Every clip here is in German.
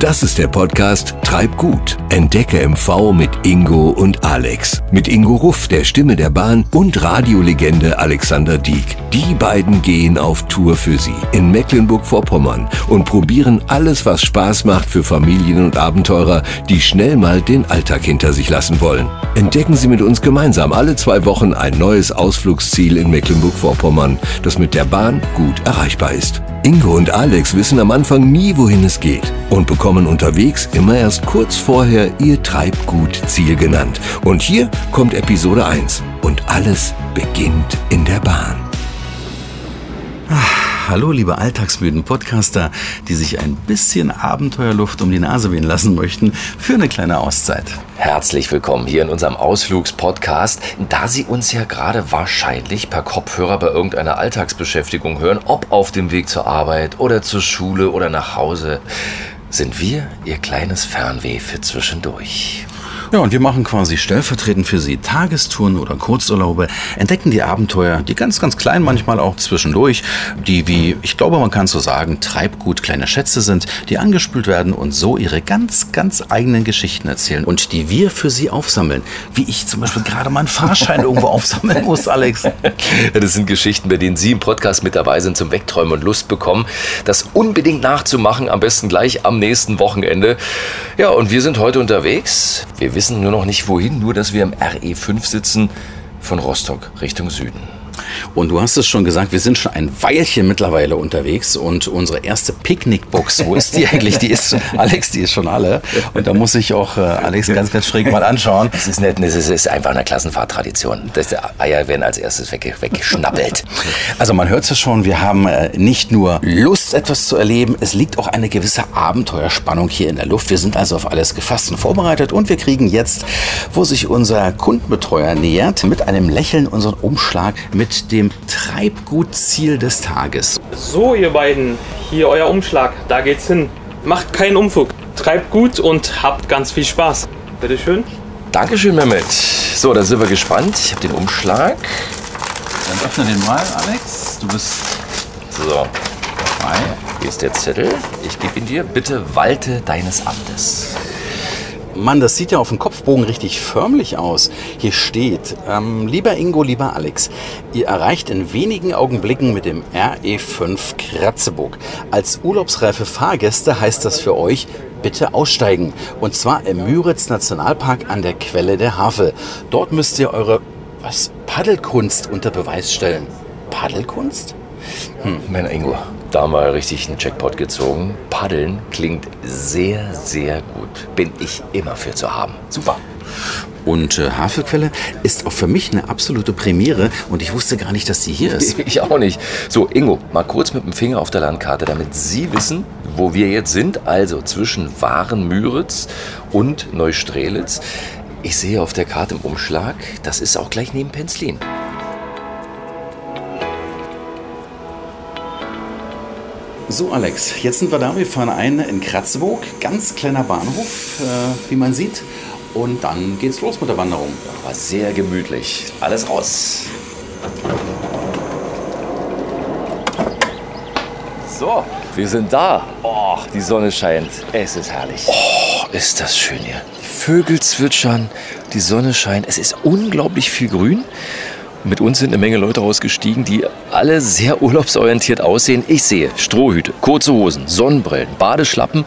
Das ist der Podcast Treib gut. Entdecke MV mit Ingo und Alex. Mit Ingo Ruff, der Stimme der Bahn und Radiolegende Alexander Dieck. Die beiden gehen auf Tour für Sie in Mecklenburg-Vorpommern und probieren alles, was Spaß macht für Familien und Abenteurer, die schnell mal den Alltag hinter sich lassen wollen. Entdecken Sie mit uns gemeinsam alle zwei Wochen ein neues Ausflugsziel in Mecklenburg-Vorpommern, das mit der Bahn gut erreichbar ist. Ingo und Alex wissen am Anfang nie, wohin es geht und bekommen unterwegs immer erst kurz vorher ihr Treibgut-Ziel genannt. Und hier kommt Episode 1 und alles beginnt in der Bahn. Hallo, liebe alltagsmüden Podcaster, die sich ein bisschen Abenteuerluft um die Nase wehen lassen möchten für eine kleine Auszeit. Herzlich willkommen hier in unserem Ausflugspodcast. Da Sie uns ja gerade wahrscheinlich per Kopfhörer bei irgendeiner Alltagsbeschäftigung hören, ob auf dem Weg zur Arbeit oder zur Schule oder nach Hause, sind wir Ihr kleines Fernweh für zwischendurch. Ja, und wir machen quasi stellvertretend für Sie Tagestouren oder Kurzurlaube, entdecken die Abenteuer, die ganz, ganz klein manchmal auch zwischendurch, die wie, ich glaube, man kann so sagen, Treibgut kleine Schätze sind, die angespült werden und so ihre ganz, ganz eigenen Geschichten erzählen und die wir für Sie aufsammeln. Wie ich zum Beispiel gerade meinen Fahrschein irgendwo aufsammeln muss, Alex. Das sind Geschichten, bei denen Sie im Podcast mit dabei sind, zum Wegträumen und Lust bekommen, das unbedingt nachzumachen, am besten gleich am nächsten Wochenende. Ja, und wir sind heute unterwegs. Wir wissen nur noch nicht wohin, nur dass wir im RE5 sitzen von Rostock Richtung Süden. Und du hast es schon gesagt, wir sind schon ein Weilchen mittlerweile unterwegs und unsere erste Picknickbox, wo ist die eigentlich? Die ist, Alex, die ist schon alle. Und da muss ich auch äh, Alex ganz, ganz schräg mal anschauen. Das ist nett, das ist einfach eine Klassenfahrttradition. Das, die Eier werden als erstes wegge weggeschnappelt. Also man hört es schon, wir haben äh, nicht nur Lust, etwas zu erleben, es liegt auch eine gewisse Abenteuerspannung hier in der Luft. Wir sind also auf alles gefasst und vorbereitet und wir kriegen jetzt, wo sich unser Kundenbetreuer nähert, mit einem Lächeln unseren Umschlag mit dem Treibgutziel des Tages. So, ihr beiden, hier euer Umschlag, da geht's hin. Macht keinen Umfug, treibt gut und habt ganz viel Spaß. Bitteschön. Dankeschön, Mehmet. So, da sind wir gespannt. Ich habe den Umschlag. Dann öffne den mal, Alex. Du bist So, frei. hier ist der Zettel. Ich gebe ihn dir. Bitte walte deines Amtes. Mann, das sieht ja auf dem Kopfbogen richtig förmlich aus. Hier steht, ähm, lieber Ingo, lieber Alex, ihr erreicht in wenigen Augenblicken mit dem RE5 Kratzeburg. Als urlaubsreife Fahrgäste heißt das für euch, bitte aussteigen. Und zwar im Müritz Nationalpark an der Quelle der Havel. Dort müsst ihr eure, was, Paddelkunst unter Beweis stellen. Paddelkunst? Mein Ingo, da haben wir richtig einen Jackpot gezogen. Paddeln klingt sehr, sehr gut. Bin ich immer für zu haben. Super. Und äh, Havelquelle ist auch für mich eine absolute Premiere und ich wusste gar nicht, dass sie hier ist. Ich auch nicht. So, Ingo, mal kurz mit dem Finger auf der Landkarte, damit Sie wissen, wo wir jetzt sind. Also zwischen Waren-Müritz und Neustrelitz. Ich sehe auf der Karte im Umschlag, das ist auch gleich neben Penzlin. So, Alex, jetzt sind wir da. Wir fahren ein in Kratzeburg. Ganz kleiner Bahnhof, äh, wie man sieht. Und dann geht's los mit der Wanderung. War sehr gemütlich. Alles raus. So, wir sind da. Oh, die Sonne scheint. Es ist herrlich. Oh, ist das schön hier. Die Vögel zwitschern, die Sonne scheint. Es ist unglaublich viel Grün. Mit uns sind eine Menge Leute ausgestiegen, die alle sehr urlaubsorientiert aussehen. Ich sehe Strohhüte, kurze Hosen, Sonnenbrillen, Badeschlappen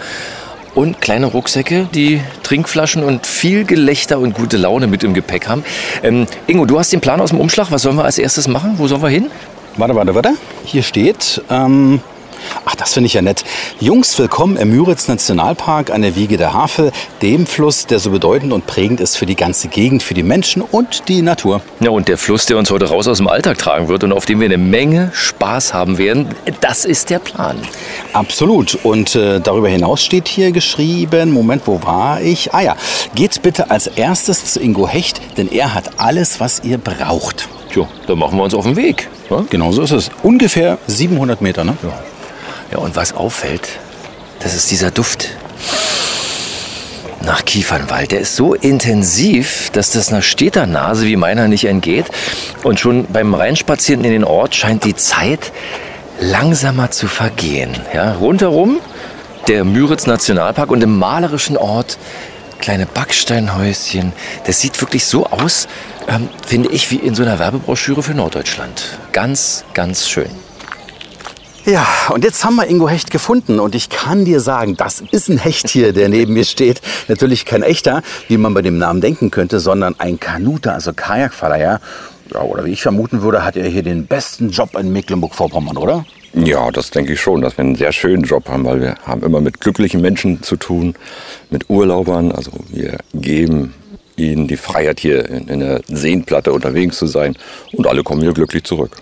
und kleine Rucksäcke, die Trinkflaschen und viel Gelächter und gute Laune mit im Gepäck haben. Ähm, Ingo, du hast den Plan aus dem Umschlag. Was sollen wir als erstes machen? Wo sollen wir hin? Warte, warte, warte. Hier steht, ähm, ach, das finde ich ja nett. Jungs, willkommen im Müritz Nationalpark an der Wiege der Havel, dem Fluss, der so bedeutend und prägend ist für die ganze Gegend, für die Menschen und die Natur. Ja, und der Fluss, der uns heute raus aus dem Alltag tragen wird und auf dem wir eine Menge Spaß haben werden, das ist der Plan. Absolut. Und äh, darüber hinaus steht hier geschrieben, Moment, wo war ich? Ah ja, geht bitte als erstes zu Ingo Hecht, denn er hat alles, was ihr braucht. Tja, dann machen wir uns auf den Weg. Ne? Genau so ist es. Ungefähr 700 Meter, ne? Ja, und was auffällt, das ist dieser Duft nach Kiefernwald. Der ist so intensiv, dass das einer steter Nase wie meiner nicht entgeht. Und schon beim Reinspazieren in den Ort scheint die Zeit langsamer zu vergehen. Ja, rundherum der Müritz Nationalpark und im malerischen Ort kleine Backsteinhäuschen. Das sieht wirklich so aus, ähm, finde ich, wie in so einer Werbebroschüre für Norddeutschland. Ganz, ganz schön. Ja, und jetzt haben wir Ingo Hecht gefunden und ich kann dir sagen, das ist ein Hecht hier, der neben mir steht. Natürlich kein echter, wie man bei dem Namen denken könnte, sondern ein Kanuter, also Kajakverleiher. Ja, oder wie ich vermuten würde, hat er hier den besten Job in Mecklenburg-Vorpommern, oder? Ja, das denke ich schon, dass wir einen sehr schönen Job haben, weil wir haben immer mit glücklichen Menschen zu tun, mit Urlaubern. Also wir geben ihnen die Freiheit, hier in, in der Seenplatte unterwegs zu sein und alle kommen hier glücklich zurück.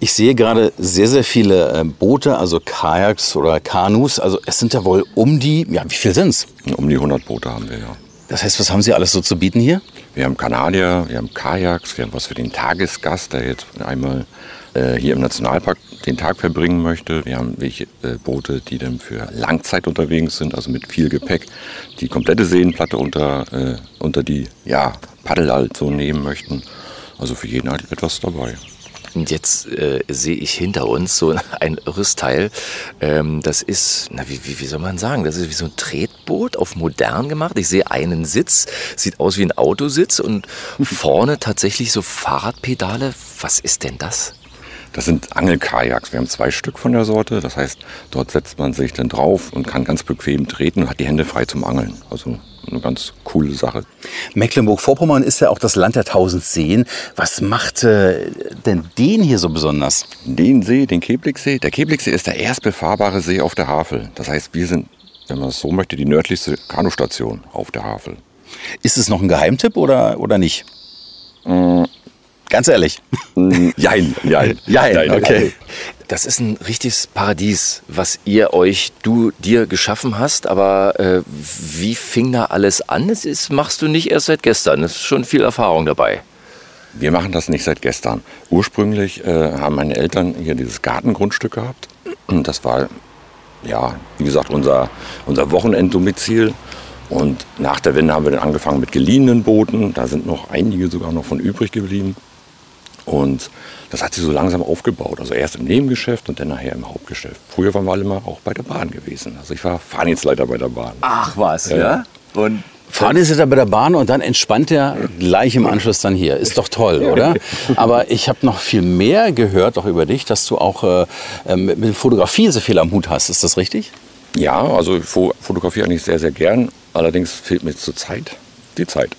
Ich sehe gerade sehr, sehr viele äh, Boote, also Kajaks oder Kanus. Also es sind ja wohl um die, ja, wie viel sind es? Um die 100 Boote haben wir, ja. Das heißt, was haben Sie alles so zu bieten hier? Wir haben Kanadier, wir haben Kajaks, wir haben was für den Tagesgast, der jetzt einmal äh, hier im Nationalpark den Tag verbringen möchte. Wir haben welche äh, Boote, die dann für Langzeit unterwegs sind, also mit viel Gepäck, die komplette Seenplatte unter, äh, unter die ja, Paddel halt so nehmen möchten. Also für jeden halt etwas dabei. Und jetzt äh, sehe ich hinter uns so ein irres Teil. Ähm, das ist, na, wie, wie, wie soll man sagen, das ist wie so ein Tretboot auf modern gemacht. Ich sehe einen Sitz, sieht aus wie ein Autositz und vorne tatsächlich so Fahrradpedale. Was ist denn das? Das sind Angelkajaks. Wir haben zwei Stück von der Sorte. Das heißt, dort setzt man sich dann drauf und kann ganz bequem treten und hat die Hände frei zum Angeln. Also eine ganz coole Sache. Mecklenburg-Vorpommern ist ja auch das Land der tausend Seen. Was macht äh, denn den hier so besonders? Den See, den Keblicksee. Der Keblicksee ist der erst befahrbare See auf der Havel. Das heißt, wir sind, wenn man es so möchte, die nördlichste Kanustation auf der Havel. Ist es noch ein Geheimtipp oder, oder nicht? Mm. Ganz ehrlich. Jein, jein. Jein, okay. Das ist ein richtiges Paradies, was ihr euch, du dir geschaffen hast. Aber äh, wie fing da alles an? Das ist, machst du nicht erst seit gestern. Es ist schon viel Erfahrung dabei. Wir machen das nicht seit gestern. Ursprünglich äh, haben meine Eltern hier dieses Gartengrundstück gehabt. Und das war, ja, wie gesagt, unser, unser Wochenenddomizil. Und nach der Wende haben wir dann angefangen mit geliehenen Booten. Da sind noch einige sogar noch von übrig geblieben. Und das hat sich so langsam aufgebaut. Also erst im Nebengeschäft und dann nachher im Hauptgeschäft. Früher waren wir alle mal auch bei der Bahn gewesen. Also ich war Fahrdienstleiter bei der Bahn. Ach was, ja? Ja. Und Fahrdienstleiter bei der Bahn und dann entspannt er gleich im Anschluss dann hier. Ist doch toll, oder? Aber ich habe noch viel mehr gehört, auch über dich, dass du auch äh, mit mit Fotografie so viel am Hut hast. Ist das richtig? Ja, also ich fo- fotografiere eigentlich sehr, sehr gern. Allerdings fehlt mir zur Zeit die Zeit.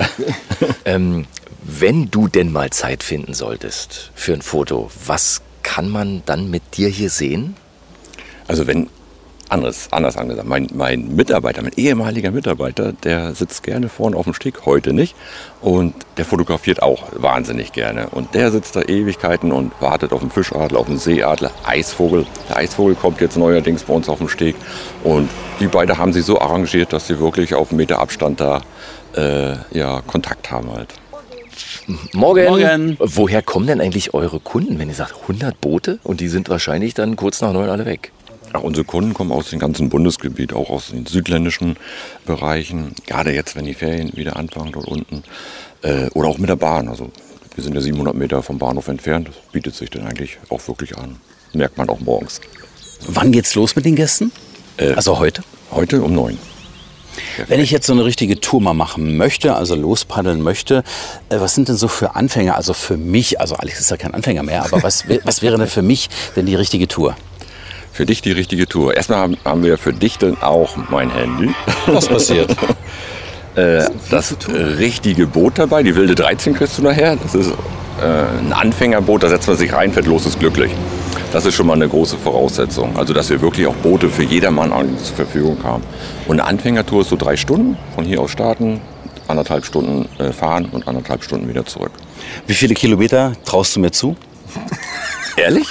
Ähm, wenn du denn mal Zeit finden solltest für ein Foto, was kann man dann mit dir hier sehen? Also wenn, anderes, anders angesagt, mein, mein Mitarbeiter, mein ehemaliger Mitarbeiter, der sitzt gerne vorne auf dem Steg, heute nicht. Und der fotografiert auch wahnsinnig gerne. Und der sitzt da Ewigkeiten und wartet auf den Fischadler, auf den Seeadler, Eisvogel. Der Eisvogel kommt jetzt neuerdings bei uns auf den Steg. Und die beiden haben sich so arrangiert, dass sie wirklich auf einen Meter Abstand da äh, ja, Kontakt haben halt. Morgen. Morgen. Woher kommen denn eigentlich eure Kunden, wenn ihr sagt 100 Boote und die sind wahrscheinlich dann kurz nach neun alle weg? Ja, unsere Kunden kommen aus dem ganzen Bundesgebiet, auch aus den südländischen Bereichen. Gerade jetzt, wenn die Ferien wieder anfangen dort unten. Äh, oder auch mit der Bahn. Also wir sind ja 700 Meter vom Bahnhof entfernt. Das bietet sich dann eigentlich auch wirklich an. Merkt man auch morgens. Wann geht's los mit den Gästen? Äh, Also heute? Heute um neun. Wenn ich jetzt so eine richtige Tour mal machen möchte, also lospaddeln möchte, äh, was sind denn so für Anfänger, also für mich, also Alex ist ja kein Anfänger mehr, aber was, was wäre denn für mich denn die richtige Tour? Für dich die richtige Tour. Erstmal haben, wir für dich dann auch mein Handy. Was passiert? Äh, das richtige Boot dabei. Die wilde 13 kriegst du nachher. Das ist äh, ein Anfängerboot, da setzt man sich rein, fährt los, ist glücklich. Das ist schon mal eine große Voraussetzung. Also, dass wir wirklich auch Boote für jedermann zur Verfügung haben. Und eine Anfängertour ist so drei Stunden. Von hier aus starten, anderthalb Stunden äh, fahren und anderthalb Stunden wieder zurück. Wie viele Kilometer traust du mir zu? Ehrlich?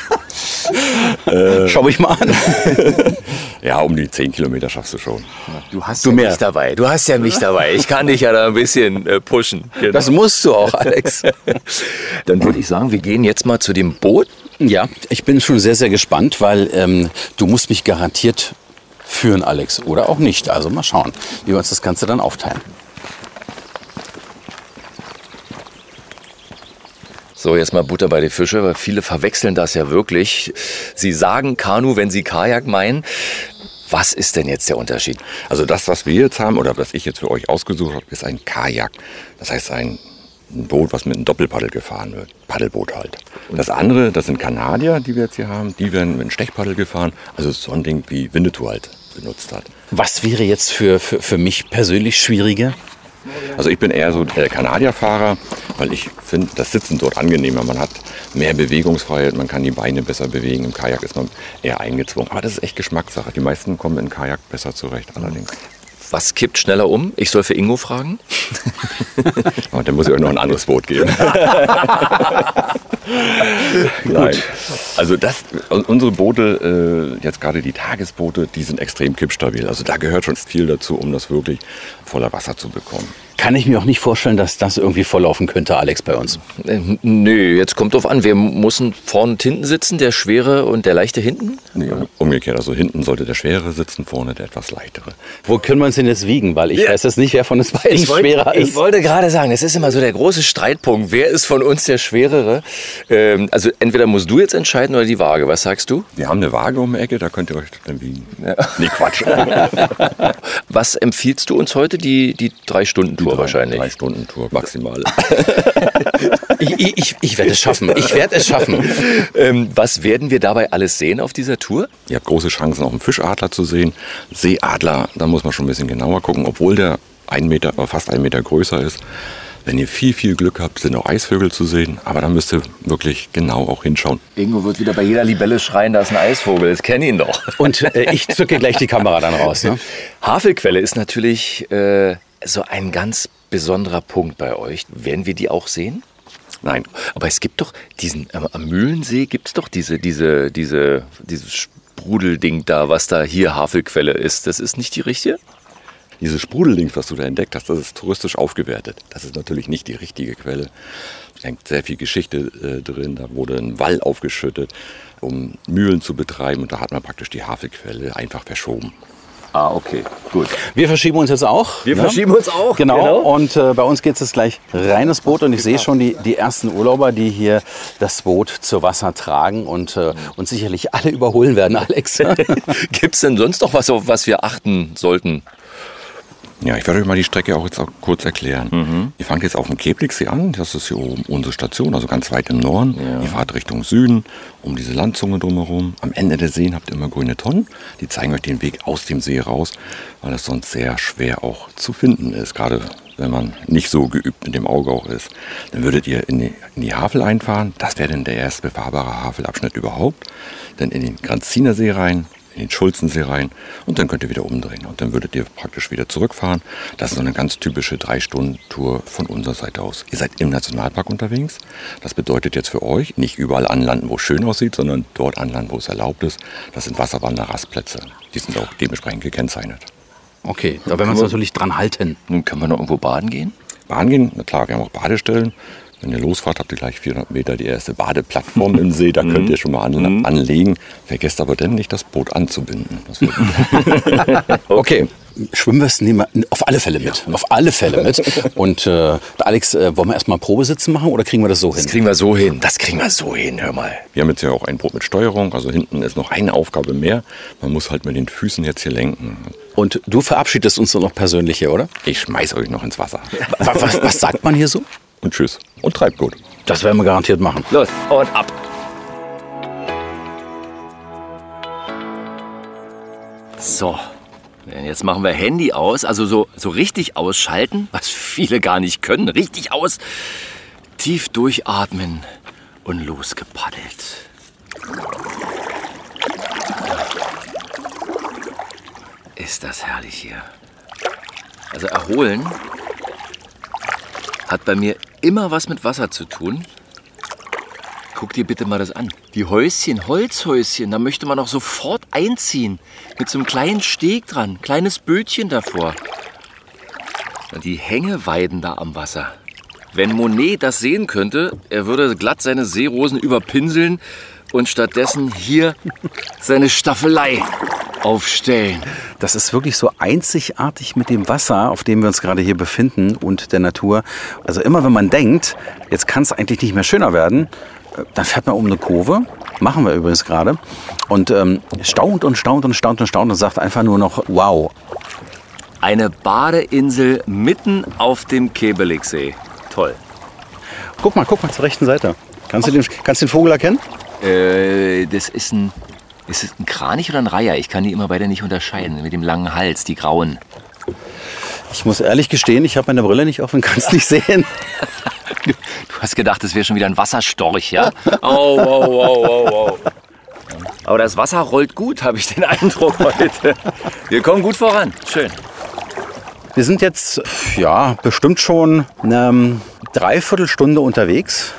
Schau mich mal an. Ja, um die 10 Kilometer schaffst du schon. Du hast Du ja mehr. mich dabei. Du hast ja mich dabei. Ich kann dich ja da ein bisschen äh, pushen. Genau. Das musst du auch, Alex. Dann würde ich sagen, wir gehen jetzt mal zu dem Boot. Ja, ich bin schon sehr, sehr gespannt, weil ähm, du musst mich garantiert führen, Alex. Oder auch nicht. Also mal schauen, wie wir uns das Ganze dann aufteilen. So, jetzt mal Butter bei die Fische, weil viele verwechseln das ja wirklich. Sie sagen Kanu, wenn sie Kajak meinen. Was ist denn jetzt der Unterschied? Also das, was wir jetzt haben oder was ich jetzt für euch ausgesucht habe, ist ein Kajak. Das heißt ein Boot, was mit einem Doppelpaddel gefahren wird. Paddelboot halt. Das andere, das sind Kanadier, die wir jetzt hier haben. Die werden mit einem Stechpaddel gefahren. Also so ein Ding wie Winnetou halt benutzt hat. Was wäre jetzt für, für, für mich persönlich schwieriger? Also ich bin eher so der Kanadierfahrer, weil ich finde das Sitzen dort angenehmer. Man hat mehr Bewegungsfreiheit, man kann die Beine besser bewegen. Im Kajak ist man eher eingezwungen. Aber das ist echt Geschmackssache. Die meisten kommen in Kajak besser zurecht allerdings. Was kippt schneller um? Ich soll für Ingo fragen. Und dann muss ich euch noch ein anderes Boot geben. Nein. Also das, unsere Boote, äh, jetzt gerade die Tagesboote, die sind extrem kippstabil. Also da gehört schon viel dazu, um das wirklich voller Wasser zu bekommen. Kann ich mir auch nicht vorstellen, dass das irgendwie volllaufen könnte, Alex, bei uns. Äh, nö, jetzt kommt drauf an. Wir müssen vorne und hinten sitzen, der schwere und der leichte hinten? Nee, umgekehrt. Also hinten sollte der schwere sitzen, vorne der etwas leichtere. Wo können wir uns denn jetzt wiegen? Weil ich ja. weiß jetzt nicht, wer von uns beiden ich wollt, schwerer ist. Ich wollte gerade sagen, es ist immer so der große Streitpunkt. Wer ist von uns der schwerere? Ähm, also entweder musst du jetzt entscheiden oder die Waage. Was sagst du? Wir haben eine Waage um die Ecke, da könnt ihr euch dann wiegen. Ja. Nee, Quatsch. Was empfiehlst du uns heute? Die, die Drei-Stunden-Tour wahrscheinlich. Drei Stunden Tour maximal. ich, ich, ich werde es schaffen. Ich werde es schaffen. Ähm, was werden wir dabei alles sehen auf dieser Tour? Ihr habt große Chancen, auch einen Fischadler zu sehen. Seeadler, da muss man schon ein bisschen genauer gucken, obwohl der ein Meter, fast einen Meter größer ist. Wenn ihr viel, viel Glück habt, sind auch Eisvögel zu sehen. Aber da müsst ihr wirklich genau auch hinschauen. Ingo wird wieder bei jeder Libelle schreien, da ist ein Eisvogel. Das kenne ihn doch. Und äh, ich zücke gleich die Kamera dann raus. Ne? Havelquelle ist natürlich äh, so ein ganz besonderer Punkt bei euch. Werden wir die auch sehen? Nein. Aber es gibt doch diesen, am Mühlensee gibt es doch diese, diese, diese, dieses Sprudelding da, was da hier Havelquelle ist. Das ist nicht die richtige? Dieses Sprudelding, was du da entdeckt hast, das ist touristisch aufgewertet. Das ist natürlich nicht die richtige Quelle. Da hängt sehr viel Geschichte äh, drin. Da wurde ein Wall aufgeschüttet, um Mühlen zu betreiben. Und da hat man praktisch die Havelquelle einfach verschoben. Ah, okay, gut. Wir verschieben uns jetzt auch. Wir ne? verschieben uns auch. Genau. genau. Und äh, bei uns geht es jetzt gleich reines Boot. Und ich sehe schon die, die ersten Urlauber, die hier das Boot zu Wasser tragen und äh, uns sicherlich alle überholen werden, Alex. Gibt es denn sonst noch was, auf was wir achten sollten? Ja, ich werde euch mal die Strecke auch jetzt auch kurz erklären. Mhm. Ihr fangt jetzt auf dem Kebligsee an, das ist hier oben unsere Station, also ganz weit im Norden. Ja. Ihr fahrt Richtung Süden, um diese Landzunge drumherum. Am Ende der Seen habt ihr immer grüne Tonnen, die zeigen euch den Weg aus dem See raus, weil das sonst sehr schwer auch zu finden ist, gerade wenn man nicht so geübt mit dem Auge auch ist. Dann würdet ihr in die, in die Havel einfahren, das wäre dann der erste befahrbare Havelabschnitt überhaupt. Dann in den Granziner See rein, in den Schulzensee rein und dann könnt ihr wieder umdrehen und dann würdet ihr praktisch wieder zurückfahren. Das ist so eine ganz typische Drei-Stunden-Tour von unserer Seite aus. Ihr seid im Nationalpark unterwegs. Das bedeutet jetzt für euch nicht überall anlanden, wo es schön aussieht, sondern dort anlanden, wo es erlaubt ist. Das sind Wasserwanderrastplätze. Die sind auch dementsprechend gekennzeichnet. Okay, da werden wir uns natürlich dran halten. Nun können wir noch irgendwo baden gehen? Baden gehen? Na klar, wir haben auch Badestellen. Wenn ihr losfahrt, habt ihr gleich 400 Meter die erste Badeplattform im See. Da könnt ihr schon mal an, mhm. anlegen. Vergesst aber dann nicht, das Boot anzubinden. okay. Schwimmwesten nehmen wir auf alle Fälle mit. Ja. Auf alle Fälle mit. Und äh, Alex, äh, wollen wir erstmal Probesitzen machen oder kriegen wir das so hin? Das kriegen wir so hin. Das kriegen wir so hin, hör mal. Wir haben jetzt ja auch ein Boot mit Steuerung. Also hinten ist noch eine Aufgabe mehr. Man muss halt mit den Füßen jetzt hier lenken. Und du verabschiedest uns noch persönlich hier, oder? Ich schmeiß euch noch ins Wasser. was, was, was sagt man hier so? Und tschüss. Und treibt gut. Das werden wir garantiert machen. Los und ab. So, jetzt machen wir Handy aus, also so, so richtig ausschalten, was viele gar nicht können. Richtig aus, tief durchatmen und losgepaddelt. Ist das herrlich hier. Also erholen hat bei mir immer was mit Wasser zu tun. Guck dir bitte mal das an. Die Häuschen, Holzhäuschen, da möchte man auch sofort einziehen. Mit so einem kleinen Steg dran, kleines Bötchen davor. Die Hängeweiden da am Wasser. Wenn Monet das sehen könnte, er würde glatt seine Seerosen überpinseln und stattdessen hier seine Staffelei aufstellen. Das ist wirklich so einzigartig mit dem Wasser, auf dem wir uns gerade hier befinden und der Natur. Also immer wenn man denkt, jetzt kann es eigentlich nicht mehr schöner werden, äh, dann fährt man um eine Kurve Machen wir übrigens gerade. Und ähm, staunt und staunt und staunt und staunt und sagt einfach nur noch, wow. Eine Badeinsel mitten auf dem Kebeligsee. Toll. Guck mal, guck mal zur rechten Seite. Kannst du den, kannst du den Vogel erkennen? Äh, das ist ein. Ist es ein Kranich oder ein Reiher? Ich kann die immer beide nicht unterscheiden. Mit dem langen Hals, die grauen. Ich muss ehrlich gestehen, ich habe meine Brille nicht auf und kann es nicht sehen. Du hast gedacht, das wäre schon wieder ein Wasserstorch, ja? Oh, oh, oh, oh, oh. Aber das Wasser rollt gut, habe ich den Eindruck heute. Wir kommen gut voran. Schön. Wir sind jetzt, ja, bestimmt schon eine ähm, Dreiviertelstunde unterwegs,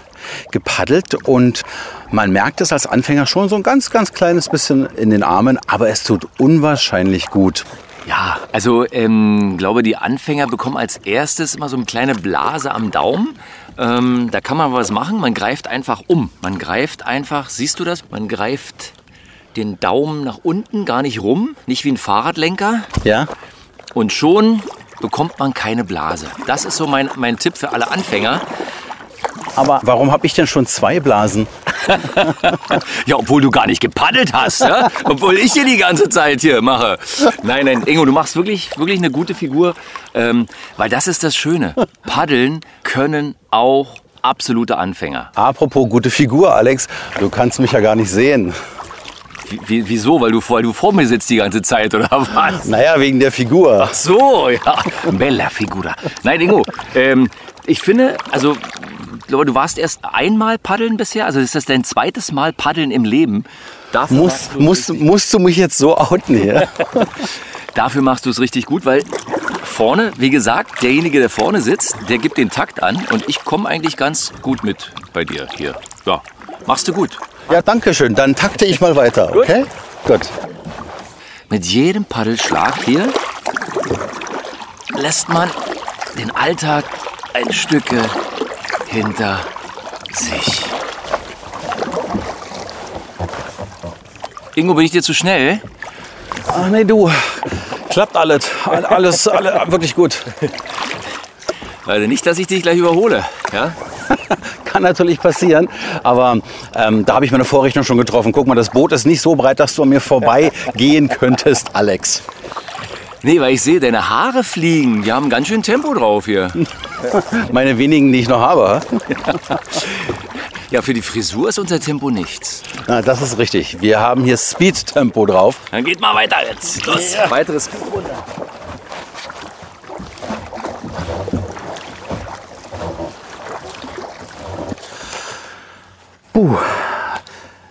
gepaddelt und man merkt es als Anfänger schon so ein ganz, ganz kleines bisschen in den Armen, aber es tut unwahrscheinlich gut. Ja, also ähm, glaube die Anfänger bekommen als erstes immer so eine kleine Blase am Daumen. Ähm, da kann man was machen. Man greift einfach um. Man greift einfach, siehst du das? Man greift den Daumen nach unten, gar nicht rum, nicht wie ein Fahrradlenker. Ja? Und schon bekommt man keine Blase. Das ist so mein, mein Tipp für alle Anfänger. Aber warum habe ich denn schon zwei Blasen? Ja, obwohl du gar nicht gepaddelt hast, ja? obwohl ich hier die ganze Zeit hier mache. Nein, nein, Ingo, du machst wirklich, wirklich eine gute Figur, ähm, weil das ist das Schöne. Paddeln können auch absolute Anfänger. Apropos gute Figur, Alex, du kannst mich ja gar nicht sehen. Wie- Wie, wieso? Weil du, vor- weil du vor mir sitzt die ganze Zeit, oder was? Naja, wegen der Figur. So, ja. Bella Figura. Nein, Ingo, ähm, ich finde, also, glaube, du warst erst einmal paddeln bisher. Also, ist das dein zweites Mal paddeln im Leben? Dafür Muss, du's musst, musst du mich jetzt so outen hier? Dafür machst du es richtig gut, weil vorne, wie gesagt, derjenige, der vorne sitzt, der gibt den Takt an und ich komme eigentlich ganz gut mit bei dir hier. Ja, machst du gut. Ja, danke schön. Dann takte ich mal weiter, okay? Gut. Mit jedem Paddelschlag hier lässt man den Alltag ein Stücke hinter sich. Ingo, bin ich dir zu schnell? Ach nee, du. Klappt alles. All- Alles, alle, wirklich gut. Also nicht, dass ich dich gleich überhole. Ja? Kann natürlich passieren. Aber ähm, da habe ich meine Vorrechnung schon getroffen. Guck mal, das Boot ist nicht so breit, dass du an mir vorbeigehen könntest, Alex. Nee, weil ich sehe, deine Haare fliegen. Die haben ganz schön Tempo drauf hier. Meine wenigen, die ich noch habe. Ja, für die Frisur ist unser Tempo nichts. Na, das ist richtig. Wir haben hier Speed-Tempo drauf. Dann geht mal weiter jetzt. Los, weiteres Speed runter.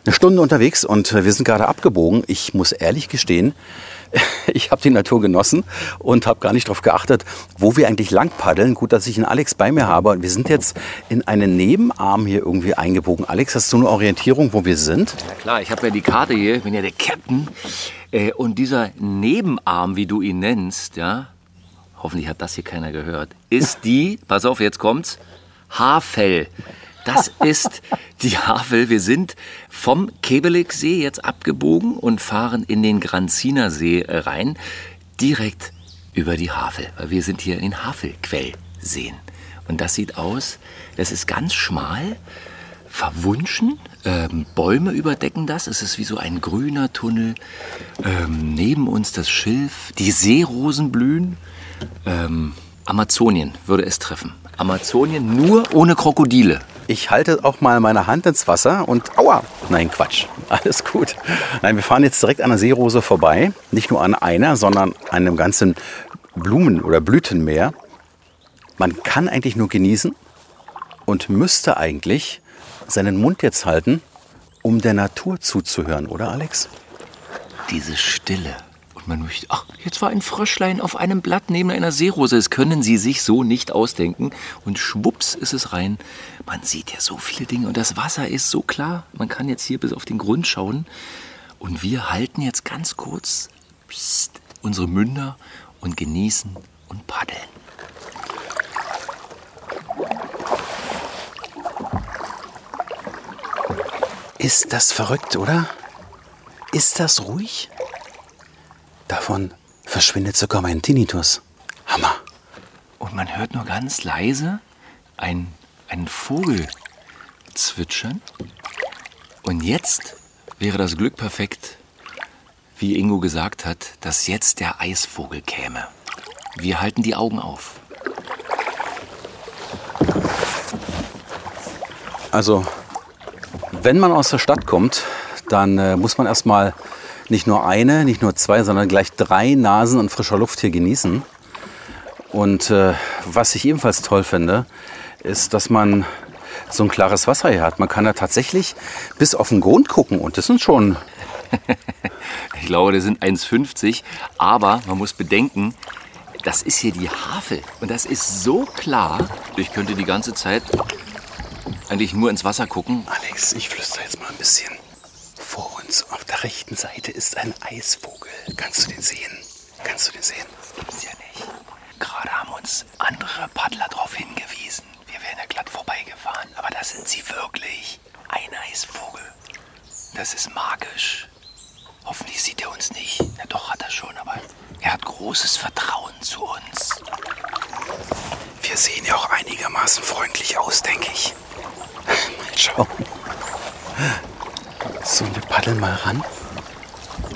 Eine Stunde unterwegs und wir sind gerade abgebogen. Ich muss ehrlich gestehen, ich habe die Natur genossen und habe gar nicht darauf geachtet, wo wir eigentlich lang paddeln. Gut, dass ich einen Alex bei mir habe. Wir sind jetzt in einen Nebenarm hier irgendwie eingebogen. Alex, hast du eine Orientierung, wo wir sind? Ja klar, ich habe ja die Karte hier, ich bin ja der Captain. Äh, und dieser Nebenarm, wie du ihn nennst, ja, hoffentlich hat das hier keiner gehört, ist die, pass auf, jetzt kommt's, Havel. Das ist die Havel. Wir sind vom Kebeligsee jetzt abgebogen und fahren in den Granziner See äh, rein, direkt über die Havel. Wir sind hier in den Havelquellseen. Und das sieht aus, das ist ganz schmal, verwunschen. Ähm, Bäume überdecken das. Es ist wie so ein grüner Tunnel. Ähm, neben uns das Schilf. Die Seerosen blühen. Ähm, Amazonien würde es treffen. Amazonien nur ohne Krokodile. Ich halte auch mal meine Hand ins Wasser und aua, nein, Quatsch, alles gut. Nein, wir fahren jetzt direkt an der Seerose vorbei. Nicht nur an einer, sondern an einem ganzen Blumen- oder Blütenmeer. Man kann eigentlich nur genießen und müsste eigentlich seinen Mund jetzt halten, um der Natur zuzuhören, oder Alex? Diese Stille. Und man möchte, ach, jetzt war ein Fröschlein auf einem Blatt neben einer Seerose. Das können Sie sich so nicht ausdenken. Und schwupps ist es rein. Man sieht ja so viele Dinge und das Wasser ist so klar. Man kann jetzt hier bis auf den Grund schauen. Und wir halten jetzt ganz kurz psst, unsere Münder und genießen und paddeln. Ist das verrückt, oder? Ist das ruhig? Davon verschwindet sogar mein Tinnitus. Hammer. Und man hört nur ganz leise ein, einen Vogel zwitschern. Und jetzt wäre das Glück perfekt, wie Ingo gesagt hat, dass jetzt der Eisvogel käme. Wir halten die Augen auf. Also, wenn man aus der Stadt kommt, dann äh, muss man erstmal nicht nur eine, nicht nur zwei, sondern gleich drei Nasen an frischer Luft hier genießen. Und äh, was ich ebenfalls toll finde, ist, dass man so ein klares Wasser hier hat. Man kann da tatsächlich bis auf den Grund gucken und das sind schon. ich glaube, das sind 1,50. Aber man muss bedenken, das ist hier die Havel. Und das ist so klar. Ich könnte die ganze Zeit eigentlich nur ins Wasser gucken. Alex, ich flüster jetzt mal ein bisschen. Vor uns auf der rechten Seite ist ein Eisvogel. Kannst du den sehen? Kannst du den sehen? Das gibt's ja nicht. Gerade haben uns andere Paddler darauf hingewiesen. Wir wären ja glatt vorbeigefahren. Aber das sind sie wirklich. Ein Eisvogel. Das ist magisch. Hoffentlich sieht er uns nicht. Ja, doch hat er schon, aber er hat großes Vertrauen zu uns. Wir sehen ja auch einigermaßen freundlich aus, denke ich. Mal schauen. So, wir paddeln mal ran.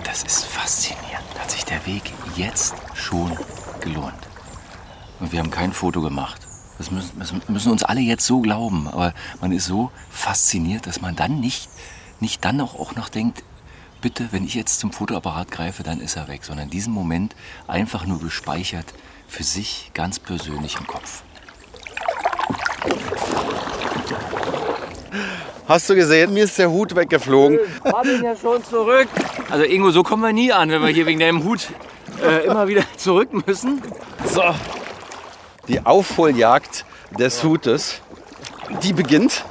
Das ist faszinierend. Hat sich der Weg jetzt schon gelohnt. Und wir haben kein Foto gemacht. Das müssen, müssen uns alle jetzt so glauben. Aber man ist so fasziniert, dass man dann nicht, nicht dann auch, auch noch denkt, bitte, wenn ich jetzt zum Fotoapparat greife, dann ist er weg. Sondern diesen Moment einfach nur gespeichert für sich ganz persönlich im Kopf. Hast du gesehen, mir ist der Hut weggeflogen. Paddeln ja schon zurück. Also Ingo, so kommen wir nie an, wenn wir hier wegen deinem Hut äh, immer wieder zurück müssen. So, die Aufholjagd des Hutes, die beginnt.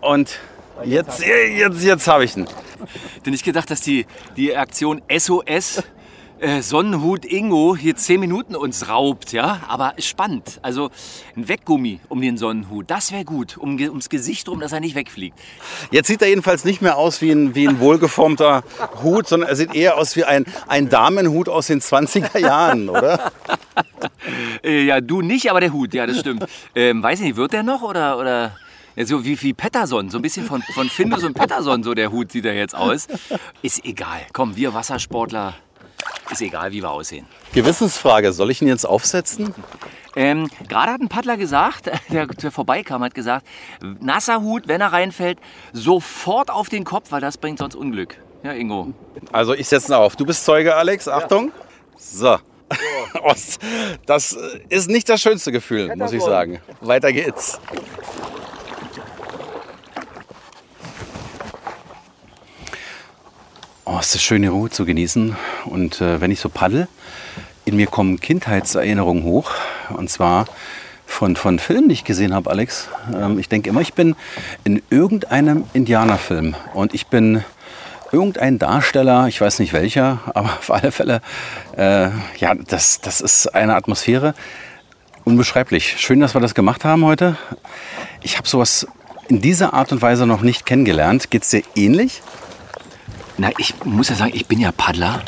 Und jetzt, jetzt, jetzt habe ich ihn. Denn ich gedacht, dass die, die Aktion SOS äh, Sonnenhut Ingo hier zehn Minuten uns raubt, ja? Aber spannend. Also ein Weggummi um den Sonnenhut, das wäre gut, um, ums Gesicht rum, dass er nicht wegfliegt. Jetzt sieht er jedenfalls nicht mehr aus wie ein, wie ein wohlgeformter Hut, sondern er sieht eher aus wie ein, ein Damenhut aus den 20er Jahren, oder? äh, ja, du nicht, aber der Hut, ja, das stimmt. Ähm, weiß ich nicht, wird der noch oder... oder? Ja, so wie, wie Petterson, so ein bisschen von, von Findus und Petterson, so der Hut sieht er jetzt aus. Ist egal. Komm, wir Wassersportler, ist egal, wie wir aussehen. Gewissensfrage, soll ich ihn jetzt aufsetzen? Ähm, Gerade hat ein Paddler gesagt, der, der vorbeikam, hat gesagt, nasser Hut, wenn er reinfällt, sofort auf den Kopf, weil das bringt sonst Unglück. Ja, Ingo. Also ich setze ihn auf. Du bist Zeuge, Alex. Achtung. So. Das ist nicht das schönste Gefühl, muss ich sagen. Weiter geht's. Oh, ist das schön, die Ruhe zu genießen. Und äh, wenn ich so paddel, in mir kommen Kindheitserinnerungen hoch. Und zwar von, von Filmen, die ich gesehen habe, Alex. Ähm, ich denke immer, ich bin in irgendeinem Indianerfilm. Und ich bin irgendein Darsteller, ich weiß nicht welcher, aber auf alle Fälle, äh, ja, das, das ist eine Atmosphäre. Unbeschreiblich. Schön, dass wir das gemacht haben heute. Ich habe sowas in dieser Art und Weise noch nicht kennengelernt. Geht es dir ähnlich? Na, ich muss ja sagen, ich bin ja Paddler,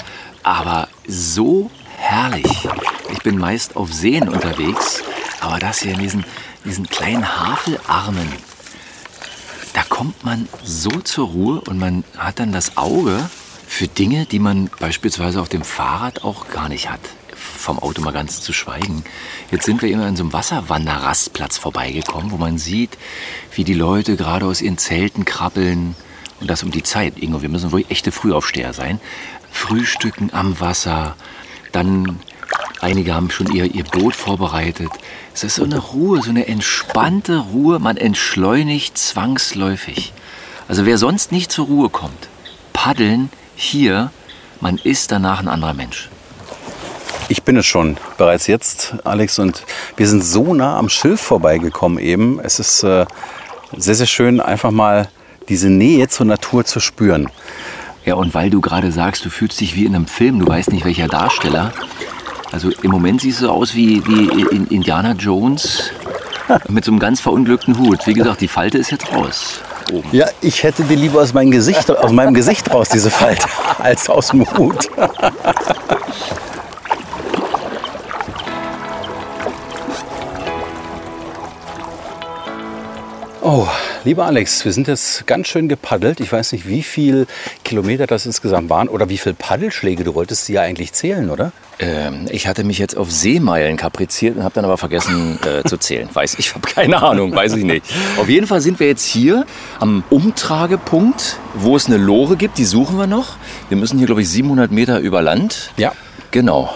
aber so herrlich. Ich bin meist auf Seen unterwegs, aber das hier in diesen, diesen kleinen Havelarmen, da kommt man so zur Ruhe und man hat dann das Auge für Dinge, die man beispielsweise auf dem Fahrrad auch gar nicht hat. Vom Auto mal ganz zu schweigen. Jetzt sind wir immer an so einem Wasserwanderrastplatz vorbeigekommen, wo man sieht, wie die Leute gerade aus ihren Zelten krabbeln, und das um die Zeit, Ingo. Wir müssen wohl echte Frühaufsteher sein. Frühstücken am Wasser, dann einige haben schon ihr, ihr Boot vorbereitet. Es ist so eine Ruhe, so eine entspannte Ruhe. Man entschleunigt zwangsläufig. Also wer sonst nicht zur Ruhe kommt, paddeln hier, man ist danach ein anderer Mensch. Ich bin es schon bereits jetzt, Alex, und wir sind so nah am Schilf vorbeigekommen eben. Es ist äh, sehr, sehr schön, einfach mal diese Nähe zur Natur zu spüren. Ja, und weil du gerade sagst, du fühlst dich wie in einem Film, du weißt nicht welcher Darsteller. Also im Moment siehst du aus wie, wie Indiana Jones mit so einem ganz verunglückten Hut. Wie gesagt, die Falte ist jetzt raus. Oben. Ja, ich hätte die lieber aus meinem Gesicht, aus meinem Gesicht raus, diese Falte, als aus dem Hut. Lieber Alex, wir sind jetzt ganz schön gepaddelt. Ich weiß nicht, wie viel Kilometer das insgesamt waren oder wie viele Paddelschläge. Du wolltest sie ja eigentlich zählen, oder? Ähm, ich hatte mich jetzt auf Seemeilen kapriziert und habe dann aber vergessen äh, zu zählen. Weiß ich, habe keine Ahnung, weiß ich nicht. Auf jeden Fall sind wir jetzt hier am Umtragepunkt, wo es eine Lore gibt. Die suchen wir noch. Wir müssen hier, glaube ich, 700 Meter über Land. Ja. Genau.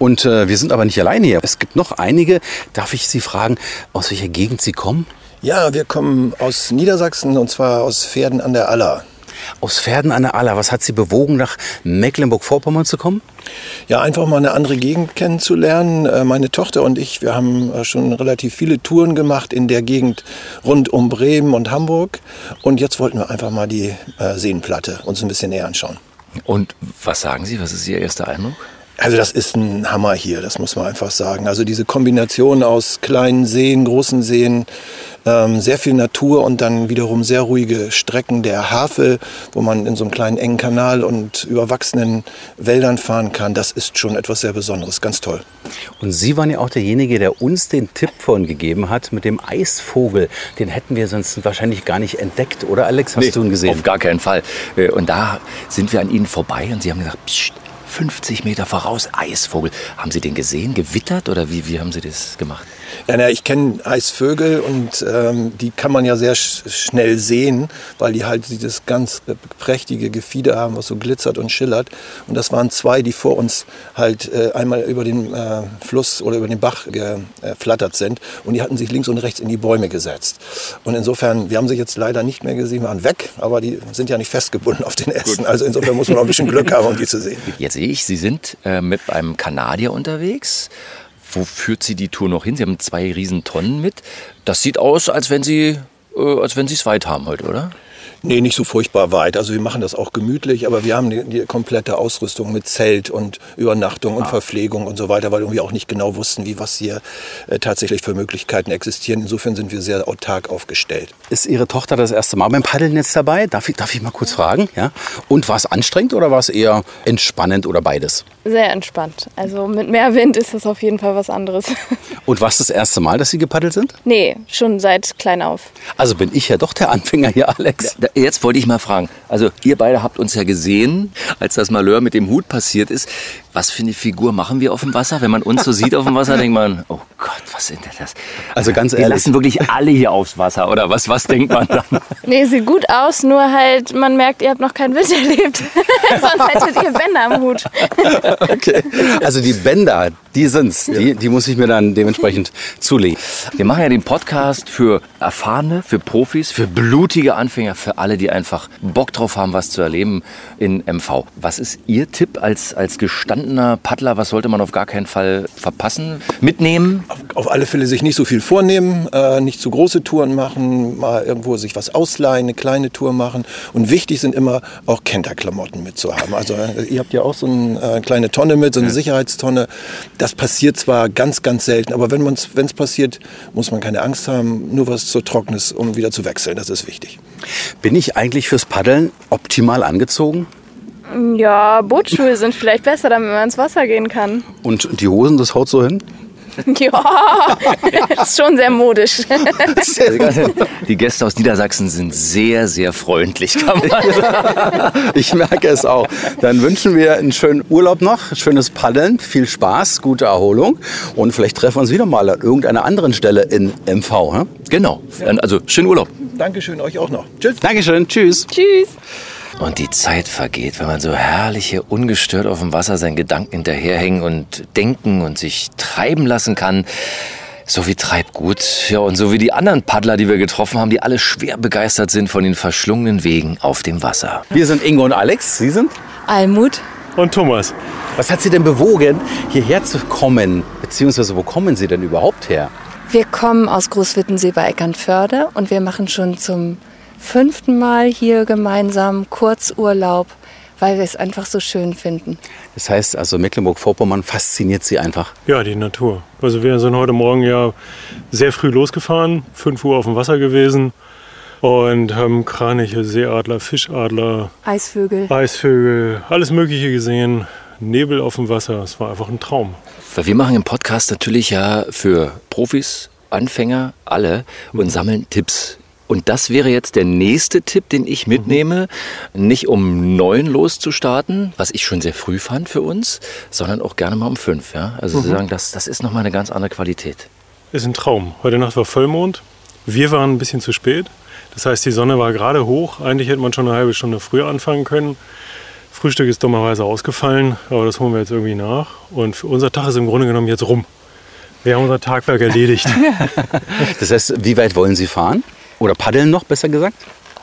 Und äh, wir sind aber nicht alleine hier. Es gibt noch einige. Darf ich Sie fragen, aus welcher Gegend Sie kommen? Ja, wir kommen aus Niedersachsen und zwar aus Pferden an der Aller. Aus Pferden an der Aller. Was hat Sie bewogen, nach Mecklenburg-Vorpommern zu kommen? Ja, einfach mal eine andere Gegend kennenzulernen. Äh, Meine Tochter und ich, wir haben äh, schon relativ viele Touren gemacht in der Gegend rund um Bremen und Hamburg. Und jetzt wollten wir einfach mal die äh, Seenplatte uns ein bisschen näher anschauen. Und was sagen Sie? Was ist Ihr erster Eindruck? Also das ist ein Hammer hier, das muss man einfach sagen. Also diese Kombination aus kleinen Seen, großen Seen, ähm, sehr viel Natur und dann wiederum sehr ruhige Strecken der Havel, wo man in so einem kleinen engen Kanal und überwachsenen Wäldern fahren kann, das ist schon etwas sehr Besonderes, ganz toll. Und Sie waren ja auch derjenige, der uns den Tipp vorhin gegeben hat mit dem Eisvogel. Den hätten wir sonst wahrscheinlich gar nicht entdeckt, oder Alex? Hast Nee, du ihn gesehen? Auf gar keinen Fall. Äh, Und da sind wir an Ihnen vorbei und Sie haben gesagt, Psst, 50 Meter voraus, Eisvogel. Haben Sie den gesehen, gewittert oder wie, wie haben Sie das gemacht? Ja, na, ich kenne Eisvögel und ähm, die kann man ja sehr sch schnell sehen, weil die halt dieses ganz prächtige Gefieder haben, was so glitzert und schillert. Und das waren zwei, die vor uns halt äh, einmal über den äh, Fluss oder über den Bach geflattert sind. Und die hatten sich links und rechts in die Bäume gesetzt. Und insofern, wir haben sie jetzt leider nicht mehr gesehen, waren weg, aber die sind ja nicht festgebunden auf den Ästen. Also insofern muss man auch ein bisschen Glück haben, um die zu sehen. Jetzt sehe ich, Sie sind äh, mit einem Kanadier unterwegs. Wo führt Sie die Tour noch hin? Sie haben zwei riesen Tonnen mit. Das sieht aus, als wenn Sie äh, als wenn Sie es weit haben heute, oder? Nee, nicht so furchtbar weit. Also wir machen das auch gemütlich, aber wir haben die, die komplette Ausrüstung mit Zelt und Übernachtung und Verpflegung und so weiter, weil wir auch nicht genau wussten, wie was hier äh, tatsächlich für Möglichkeiten existieren. Insofern sind wir sehr autark aufgestellt. Ist Ihre Tochter das erste Mal beim Paddeln jetzt dabei? Darf ich, darf ich mal kurz fragen? Ja? Und war es anstrengend oder war es eher entspannend oder beides? Sehr entspannt. Also mit mehr Wind ist das auf jeden Fall was anderes. Und war es das erste Mal, dass Sie gepaddelt sind? nee, schon seit klein auf. Also bin ich ja doch der Anfänger hier, Alex. Da- Jetzt wollte ich mal fragen. Also ihr beide habt uns ja gesehen, als das Malheur mit dem Hut passiert ist. Was für eine Figur machen wir auf dem Wasser? Wenn man uns so sieht auf dem Wasser, denkt man, oh Gott, was sind denn das? Also ganz Wir ehrlich. lassen wirklich alle hier aufs Wasser, oder was? Was denkt man dann? Nee, sieht gut aus, nur halt, man merkt, ihr habt noch keinen Wind erlebt. Sonst hättet ihr Bänder am Hut. Okay. Also die Bänder, die sind's. Die, die muss ich mir dann dementsprechend zulegen. Wir machen ja den Podcast für Erfahrene, für Profis, für blutige Anfänger, für alle, die einfach Bock drauf haben, was zu erleben in MV. Was ist Ihr Tipp als, als gestandener Paddler? Was sollte man auf gar keinen Fall verpassen? Mitnehmen? Auf alle Fälle sich nicht so viel vornehmen, äh, nicht zu große Touren machen, mal irgendwo sich was ausleihen, eine kleine Tour machen. Und wichtig sind immer auch Kenterklamotten mitzuhaben. Also äh, ihr habt ja auch so eine äh, kleine Tonne mit, so eine Sicherheitstonne. Das passiert zwar ganz, ganz selten, aber wenn es passiert, muss man keine Angst haben, nur was zu trocken ist, um wieder zu wechseln. Das ist wichtig. Bin ich eigentlich fürs Paddeln optimal angezogen? Ja, Bootschuhe sind vielleicht besser, damit man ins Wasser gehen kann. Und die Hosen, das haut so hin? Ja, ist schon sehr modisch. Die Gäste aus Niedersachsen sind sehr, sehr freundlich, kann man sagen. Ich merke es auch. Dann wünschen wir einen schönen Urlaub noch, schönes Paddeln, viel Spaß, gute Erholung und vielleicht treffen wir uns wieder mal an irgendeiner anderen Stelle in MV. Hm? Genau. Also, schönen Urlaub. Dankeschön euch auch noch. Tschüss. Dankeschön, tschüss. Tschüss. Und die Zeit vergeht, wenn man so herrlich hier ungestört auf dem Wasser seinen Gedanken hinterherhängen und denken und sich treiben lassen kann. So wie Treibgut. Ja, und so wie die anderen Paddler, die wir getroffen haben, die alle schwer begeistert sind von den verschlungenen Wegen auf dem Wasser. Wir sind Ingo und Alex. Sie sind? Almut. Und Thomas. Was hat Sie denn bewogen, hierher zu kommen? Beziehungsweise wo kommen Sie denn überhaupt her? Wir kommen aus Großwittensee bei Eckernförde und wir machen schon zum fünften Mal hier gemeinsam Kurzurlaub, weil wir es einfach so schön finden. Das heißt also Mecklenburg-Vorpommern fasziniert Sie einfach. Ja, die Natur. Also wir sind heute Morgen ja sehr früh losgefahren, 5 Uhr auf dem Wasser gewesen und haben Kraniche, Seeadler, Fischadler, Eisvögel. Eisvögel, alles Mögliche gesehen. Nebel auf dem Wasser, es war einfach ein Traum. Weil wir machen im Podcast natürlich ja für Profis, Anfänger, alle und sammeln Tipps. Und das wäre jetzt der nächste Tipp, den ich mitnehme. Nicht um neun loszustarten, was ich schon sehr früh fand für uns, sondern auch gerne mal um fünf. Ja? Also Sie sagen, das, das ist nochmal eine ganz andere Qualität. Ist ein Traum. Heute Nacht war Vollmond. Wir waren ein bisschen zu spät. Das heißt, die Sonne war gerade hoch. Eigentlich hätte man schon eine halbe Stunde früher anfangen können. Frühstück ist dummerweise ausgefallen, aber das holen wir jetzt irgendwie nach. Und für unser Tag ist im Grunde genommen jetzt rum. Wir haben unser Tagwerk erledigt. Das heißt, wie weit wollen Sie fahren? Oder paddeln noch, besser gesagt?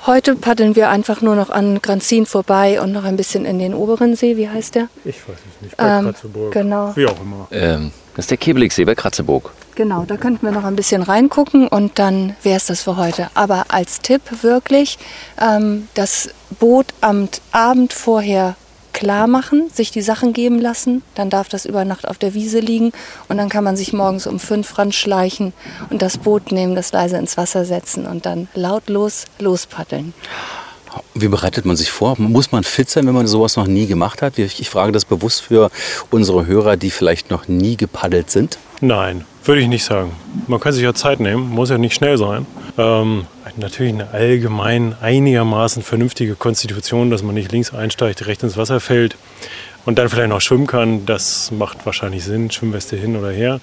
Heute paddeln wir einfach nur noch an Granzin vorbei und noch ein bisschen in den oberen See. Wie heißt der? Ich weiß es nicht. Bei Ähm, Kratzeburg. genau. Wie auch immer. Ähm, das ist der Kebeligsee bei Kratzeburg. Genau, da könnten wir noch ein bisschen reingucken und dann wäre es das für heute. Aber als Tipp wirklich ähm, das Boot am Abend vorher klar machen, sich die Sachen geben lassen. Dann darf das über Nacht auf der Wiese liegen und dann kann man sich morgens um fünf ranschleichen und das Boot nehmen, das leise ins Wasser setzen und dann lautlos lospaddeln. Wie bereitet man sich vor? Muss man fit sein, wenn man sowas noch nie gemacht hat? Ich ich frage das bewusst für unsere Hörer, die vielleicht noch nie gepaddelt sind. Nein, würde ich nicht sagen. Man kann sich ja Zeit nehmen, muss ja nicht schnell sein. Ähm, natürlich eine allgemein einigermaßen vernünftige Konstitution, dass man nicht links einsteigt, rechts ins Wasser fällt und dann vielleicht noch schwimmen kann. Das macht wahrscheinlich Sinn, Schwimmweste hin oder her.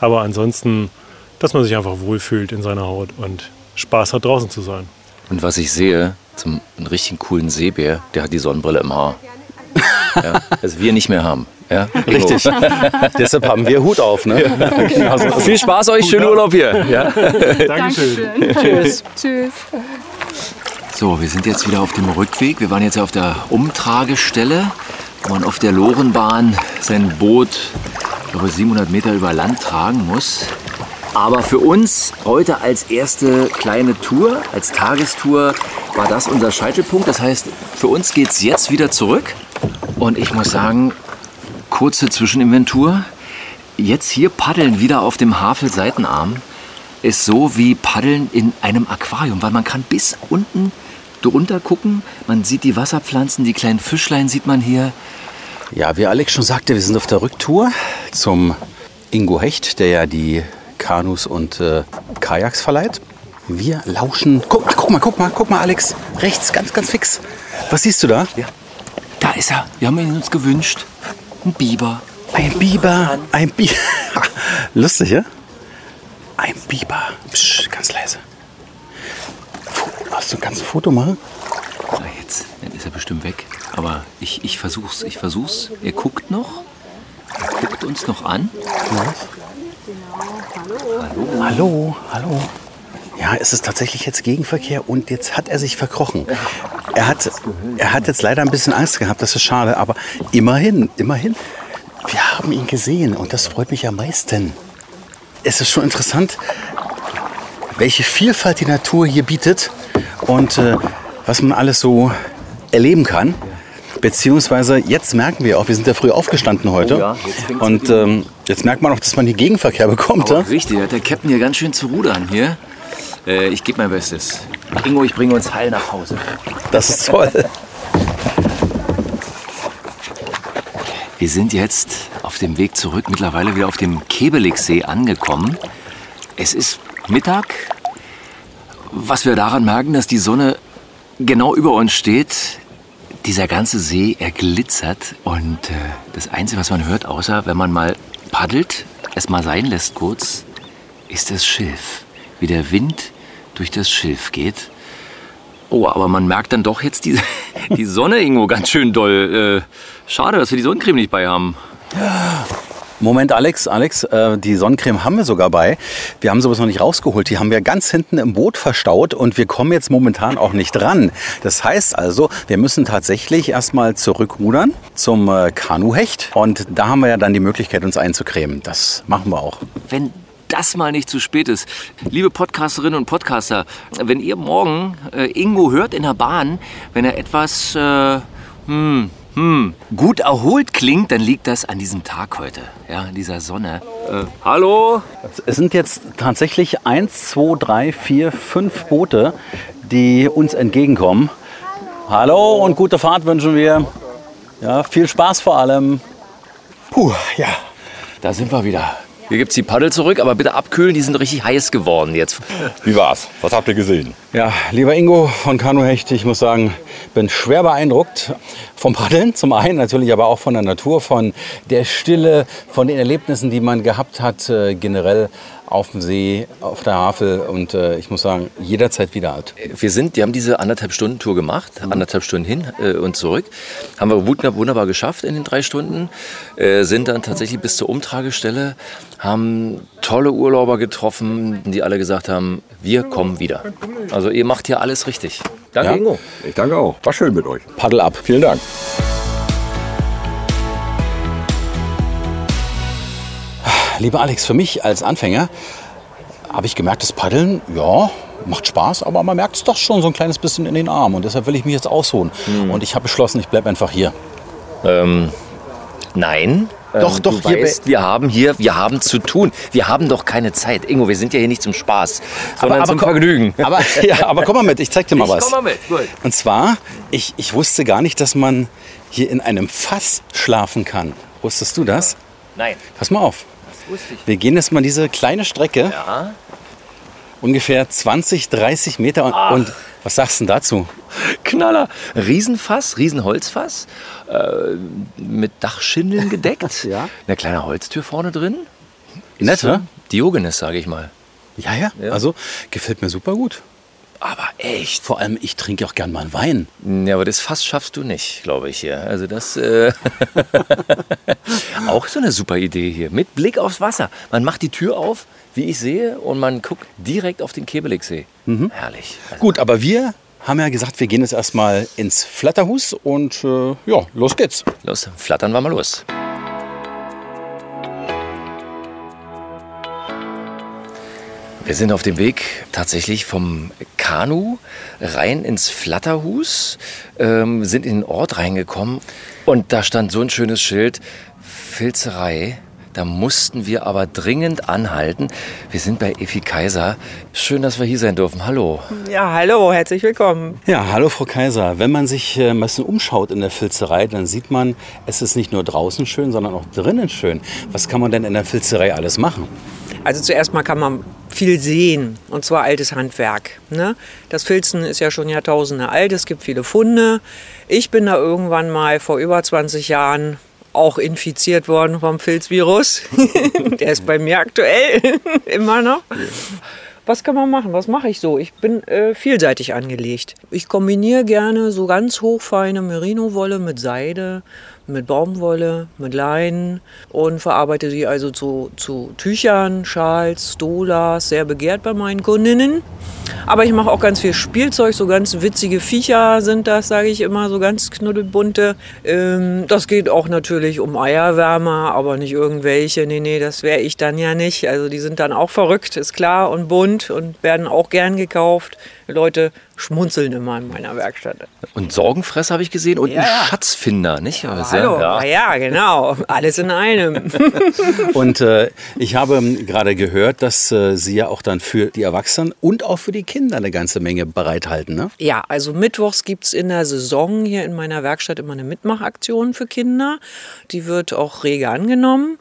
Aber ansonsten, dass man sich einfach wohlfühlt in seiner Haut und Spaß hat, draußen zu sein. Und was ich sehe, zum einen richtig coolen Seebär, der hat die Sonnenbrille im Haar. Ja, das wir nicht mehr haben. Ja. Richtig. Deshalb haben wir Hut auf. Ne? Also, viel Spaß euch, schönen Urlaub hier. Ja. Dankeschön. Tschüss. Tschüss. So, wir sind jetzt wieder auf dem Rückweg. Wir waren jetzt auf der Umtragestelle, wo man auf der Lorenbahn sein Boot glaube 700 Meter über Land tragen muss. Aber für uns heute als erste kleine Tour, als Tagestour, war das unser Scheitelpunkt. Das heißt, für uns geht es jetzt wieder zurück. Und ich muss sagen, kurze Zwischeninventur. Jetzt hier paddeln wieder auf dem Havel-Seitenarm ist so wie Paddeln in einem Aquarium, weil man kann bis unten drunter gucken. Man sieht die Wasserpflanzen, die kleinen Fischlein sieht man hier. Ja, wie Alex schon sagte, wir sind auf der Rücktour zum Ingo Hecht, der ja die Kanus und äh, Kajaks verleiht. Wir lauschen. Guck, guck mal, guck mal, guck mal, Alex. Rechts, ganz, ganz fix. Was siehst du da? Da ist er. Wir haben ihn uns gewünscht. Ein Biber. Ein Biber. Ein Biber. Lustig, ja? Ein Biber. Psch, ganz leise. Hast du ein ganzes Foto machen? So, jetzt, dann ist er bestimmt weg. Aber ich, ich versuch's, ich versuch's. Er guckt noch. Er guckt uns noch an. Hallo, hallo. Ja, es ist tatsächlich jetzt Gegenverkehr und jetzt hat er sich verkrochen. Er hat, er hat jetzt leider ein bisschen Angst gehabt, das ist schade, aber immerhin, immerhin, wir haben ihn gesehen und das freut mich am meisten. Es ist schon interessant, welche Vielfalt die Natur hier bietet und äh, was man alles so erleben kann. Beziehungsweise jetzt merken wir auch, wir sind ja früh aufgestanden heute. Oh ja, jetzt und ähm, jetzt merkt man auch, dass man hier Gegenverkehr bekommt. Aber ja? richtig, hat der Captain hier ganz schön zu rudern hier. Äh, ich gebe mein Bestes. Ingo, ich bringe uns heil nach Hause. Das ist toll. Wir sind jetzt auf dem Weg zurück, mittlerweile wieder auf dem Kebeligsee angekommen. Es ist Mittag, was wir daran merken, dass die Sonne genau über uns steht. Dieser ganze See, er glitzert und äh, das Einzige, was man hört, außer wenn man mal paddelt, es mal sein lässt kurz, ist das Schilf. Wie der Wind durch das Schilf geht. Oh, aber man merkt dann doch jetzt die, die Sonne, Ingo, ganz schön doll. Äh, schade, dass wir die Sonnencreme nicht bei haben. Moment, Alex, Alex, äh, die Sonnencreme haben wir sogar bei. Wir haben sowas noch nicht rausgeholt. Die haben wir ganz hinten im Boot verstaut und wir kommen jetzt momentan auch nicht ran. Das heißt also, wir müssen tatsächlich erstmal zurückrudern zum äh, Kanuhecht und da haben wir ja dann die Möglichkeit, uns einzucremen. Das machen wir auch. Wenn das mal nicht zu spät ist. Liebe Podcasterinnen und Podcaster, wenn ihr morgen äh, Ingo hört in der Bahn, wenn er etwas äh, hm, hm, gut erholt klingt, dann liegt das an diesem Tag heute, ja, an dieser Sonne. Äh, hallo? Es sind jetzt tatsächlich eins, zwei, drei, vier, fünf Boote, die uns entgegenkommen. Hallo und gute Fahrt wünschen wir. Ja, viel Spaß vor allem. Puh, ja. Da sind wir wieder. Hier gibt es die Paddel zurück, aber bitte abkühlen, die sind richtig heiß geworden jetzt. Wie war's? Was habt ihr gesehen? Ja, lieber Ingo von Kanuhecht, ich muss sagen, bin schwer beeindruckt vom Paddeln zum einen, natürlich aber auch von der Natur, von der Stille, von den Erlebnissen, die man gehabt hat, äh, generell auf dem See, auf der Havel und äh, ich muss sagen, jederzeit wieder alt. Wir sind, die haben diese anderthalb Stunden Tour gemacht, anderthalb Stunden hin äh, und zurück. Haben wir wunderbar, wunderbar geschafft in den drei Stunden. Äh, sind dann tatsächlich bis zur Umtragestelle, haben tolle Urlauber getroffen, die alle gesagt haben, wir kommen wieder. Also ihr macht hier alles richtig. Danke, Ja? Ingo. Ich danke auch. War schön mit euch. Paddel ab. Vielen Dank. Lieber Alex, für mich als Anfänger habe ich gemerkt, das Paddeln, ja, macht Spaß, aber man merkt es doch schon so ein kleines bisschen in den Armen. Und deshalb will ich mich jetzt ausruhen. Und ich habe beschlossen, ich bleibe einfach hier. Ähm, nein. Doch, ähm, doch, du weißt, wir haben hier, wir haben zu tun. Wir haben doch keine Zeit. Ingo, wir sind ja hier nicht zum Spaß, sondern zum komm- Vergnügen. Aber, ja, aber komm mal mit, ich zeig dir mal Ich was. komm mal mit, gut. Und zwar, ich, ich wusste gar nicht, dass man hier in einem Fass schlafen kann. Wusstest du das? Nein, Pass mal auf. Wir gehen jetzt mal diese kleine Strecke, Ja. ungefähr 20, 30 Meter. Und, und was sagst du denn dazu? Knaller. Riesenfass, Riesenholzfass, äh, mit Dachschindeln gedeckt. Ja. Eine kleine Holztür vorne drin. Nett, ne? Diogenes, sage ich mal. Ja, ja, Ja. Also gefällt mir super gut. Aber echt. Vor allem, ich trinke auch gern mal einen Wein. Ja, aber das Fass schaffst du nicht, glaube ich hier. Also das äh auch so eine super Idee hier. Mit Blick aufs Wasser. Man macht die Tür auf, wie ich sehe, und man guckt direkt auf den Kebeligsee. Herrlich. Also, Gut, aber wir haben ja gesagt, wir gehen jetzt erstmal ins Flatterhus und äh, ja, los geht's. los, flattern wir mal los. Wir sind auf dem Weg tatsächlich vom Kanu rein ins Flatterhus, ähm, sind in den Ort reingekommen und da stand so ein schönes Schild, Filzerei. Da mussten wir aber dringend anhalten. Wir sind bei Effi Kaiser. Schön, dass wir hier sein dürfen. Hallo. Ja, hallo, herzlich willkommen. Ja, hallo Frau Kaiser. Wenn man sich äh, ein bisschen umschaut in der Filzerei, dann sieht man, es ist nicht nur draußen schön, sondern auch drinnen schön. Was kann man denn in der Filzerei alles machen? Also zuerst mal kann man viel sehen, und zwar altes Handwerk. Ne? Das Filzen ist ja schon Jahrtausende alt, es gibt viele Funde. Ich bin da irgendwann mal vor über 20 Jahren auch infiziert worden vom Filzvirus. Der ist bei mir aktuell immer noch. Was kann man machen? Was mache ich so? Ich bin äh, vielseitig angelegt. Ich kombiniere gerne so ganz hochfeine Merino-Wolle mit Seide, mit Baumwolle, mit Leinen und verarbeite sie also zu, zu Tüchern, Schals, Stolas, sehr begehrt bei meinen Kundinnen. Aber ich mache auch ganz viel Spielzeug, so ganz witzige Viecher sind das, sage ich immer, so ganz knuddelbunte. Ähm, das geht auch natürlich um Eierwärmer, aber nicht irgendwelche. Nee, nee, das wäre ich dann ja nicht. Also die sind dann auch verrückt, ist klar, und bunt und werden auch gern gekauft. Leute schmunzeln immer in meiner Werkstatt. Und Sorgenfresser habe ich gesehen und Ja, ein ja. Schatzfinder, nicht? Also, Hallo, ja. ja. ja, genau, alles in einem. Und äh, ich habe ähm, gerade gehört, dass äh, Sie ja auch dann für die Erwachsenen und auch für die Kinder eine ganze Menge bereithalten. Ne? Ja, also mittwochs gibt es in der Saison hier in meiner Werkstatt immer eine Mitmachaktion für Kinder. Die wird auch rege angenommen.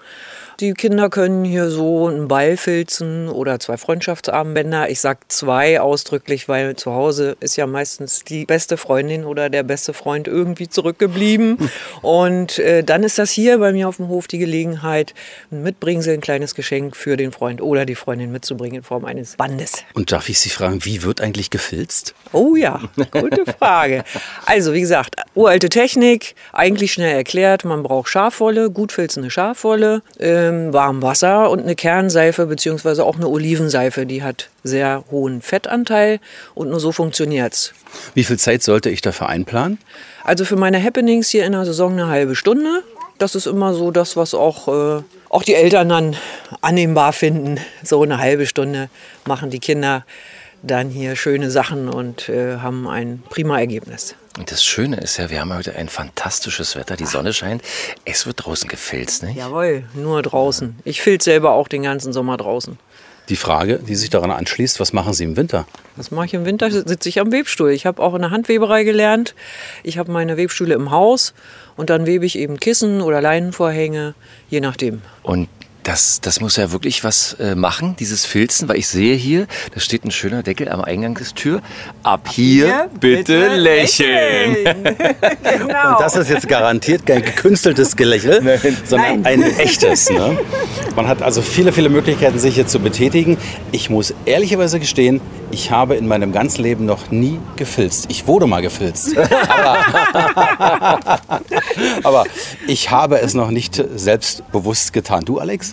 Die Kinder können hier so einen Ball filzen oder zwei Freundschaftsarmbänder. Ich sag zwei ausdrücklich, weil zu Hause ist ja meistens die beste Freundin oder der beste Freund irgendwie zurückgeblieben. Und äh, dann ist das hier bei mir auf dem Hof die Gelegenheit, ein Mitbringsel, ein kleines Geschenk für den Freund oder die Freundin mitzubringen in Form eines Bandes. Und darf ich Sie fragen, wie wird eigentlich gefilzt? Oh ja, gute Frage. Also wie gesagt, uralte Technik, eigentlich schnell erklärt. Man braucht Schafwolle, gut filzende Schafwolle, ähm, warm Wasser und eine Kernseife beziehungsweise auch eine Olivenseife. Die hat sehr hohen Fettanteil und nur so funktioniert's. Wie viel Zeit sollte ich dafür einplanen? Also für meine Happenings hier in der Saison eine halbe Stunde. Das ist immer so das, was auch, äh, auch die Eltern dann annehmbar finden. So eine halbe Stunde machen die Kinder dann hier schöne Sachen und äh, haben ein prima Ergebnis. Und das Schöne ist ja, wir haben heute ein fantastisches Wetter, die Sonne scheint. Es wird draußen gefilzt, nicht? Jawohl, nur draußen. Ich filze selber auch den ganzen Sommer draußen. Die Frage, die sich daran anschließt, was machen Sie im Winter? Was mache ich im Winter? Sitze ich am Webstuhl. Ich habe auch in der Handweberei gelernt. Ich habe meine Webstühle im Haus und dann webe ich eben Kissen oder Leinenvorhänge, je nachdem. Und Das, das muss ja wirklich was äh, machen, dieses Filzen, weil ich sehe hier, da steht ein schöner Deckel am Eingang des Tür. Ab hier, Hier bitte, bitte lächeln. genau. Und das ist jetzt garantiert kein gekünsteltes Gelächel, sondern Nein. ein echtes. Ne? Man hat also viele, viele Möglichkeiten, sich hier zu betätigen. Ich muss ehrlicherweise gestehen, ich habe in meinem ganzen Leben noch nie gefilzt. Ich wurde mal gefilzt. Aber, aber ich habe es noch nicht selbstbewusst getan. Du, Alex?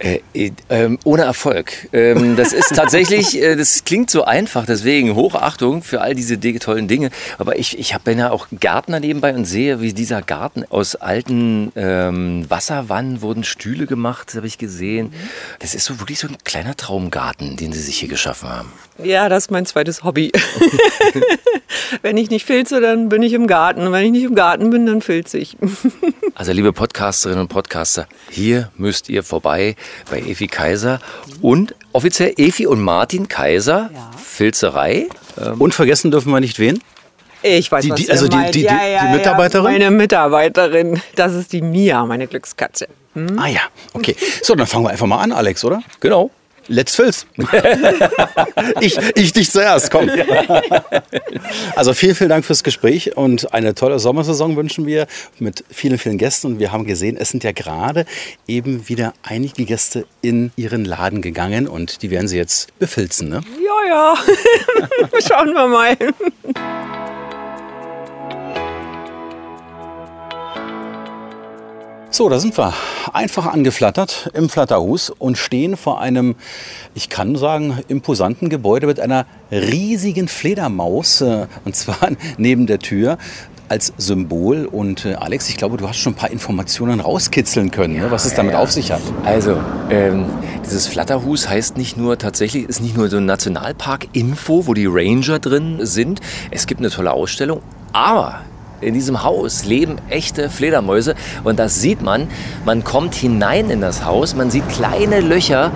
Äh, äh, ähm, ohne Erfolg. Ähm, das ist tatsächlich, äh, das klingt so einfach, deswegen Hochachtung für all diese di- tollen Dinge. Aber ich, ich bin ja auch Gärtner nebenbei und sehe, wie dieser Garten aus alten ähm, Wasserwannen wurden Stühle gemacht, habe ich gesehen. Das ist so wirklich so ein kleiner Traumgarten, den sie sich hier geschaffen haben. Ja, das ist mein zweites Hobby. wenn ich nicht filze, dann bin ich im Garten. Und wenn ich nicht im Garten bin, dann filze ich. Also liebe Podcasterinnen und Podcaster, hier müsst ihr vorbei bei Efi Kaiser und offiziell Efi und Martin Kaiser, Filzerei. Und vergessen dürfen wir nicht wen? Ich weiß, ihr also die- meint. die- die- ja, ja, die Mitarbeiterin? Ja, meine Mitarbeiterin. Das ist die Mia, meine Glückskatze. Hm? Ah ja, okay. So, dann fangen wir einfach mal an, Alex, oder? Genau. Let's Filz. ich, ich dich zuerst, komm. Also vielen, vielen Dank fürs Gespräch und eine tolle Sommersaison wünschen wir mit vielen, vielen Gästen. Und wir haben gesehen, es sind ja gerade eben wieder einige Gäste in ihren Laden gegangen und die werden sie jetzt befilzen, ne? Ja, ja. Schauen wir mal. So, da sind wir einfach angeflattert im Flatterhus und stehen vor einem, ich kann sagen, imposanten Gebäude mit einer riesigen Fledermaus, äh, und zwar neben der Tür als Symbol. Und äh, Alex, ich glaube, du hast schon ein paar Informationen rauskitzeln können, ne, was es damit auf sich hat. Also, ähm, dieses Flatterhus heißt nicht nur tatsächlich, ist nicht nur so ein Nationalpark-Info, wo die Ranger drin sind. Es gibt eine tolle Ausstellung, aber in diesem Haus leben echte Fledermäuse und das sieht man. Man kommt hinein in das Haus, man sieht kleine Löcher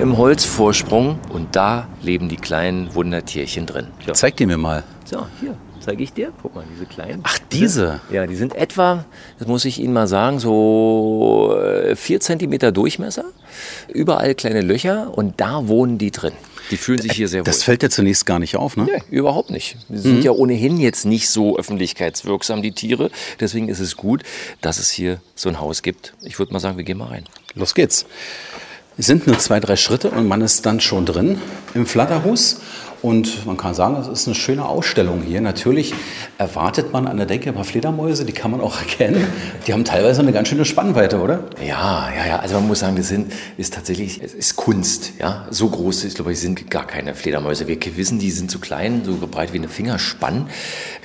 im Holzvorsprung und da leben die kleinen Wundertierchen drin. Ja. Zeig die mir mal. So, hier zeige ich dir. Guck mal, diese kleinen. Ach, diese? Ja, die sind etwa, das muss ich Ihnen mal sagen, so äh, vier Zentimeter Durchmesser. Überall kleine Löcher und da wohnen die drin. Die fühlen sich hier sehr wohl. Das fällt dir zunächst gar nicht auf, ne? Nee, überhaupt nicht. Die sind ja ohnehin jetzt nicht so öffentlichkeitswirksam, die Tiere. Deswegen ist es gut, dass es hier so ein Haus gibt. Ich würde mal sagen, wir gehen mal rein. Los geht's. Es sind nur zwei, drei Schritte und man ist dann schon drin im Flatterhus. Und man kann sagen, es ist eine schöne Ausstellung hier. Natürlich erwartet man an der Decke ein paar Fledermäuse, die kann man auch erkennen. Die haben teilweise eine ganz schöne Spannweite, oder? Ja, ja, ja. Also man muss sagen, das sind, ist tatsächlich, es ist Kunst. Ja, so groß ist, glaube ich, sind gar keine Fledermäuse. Wir wissen, die sind so klein, so breit wie eine Fingerspann.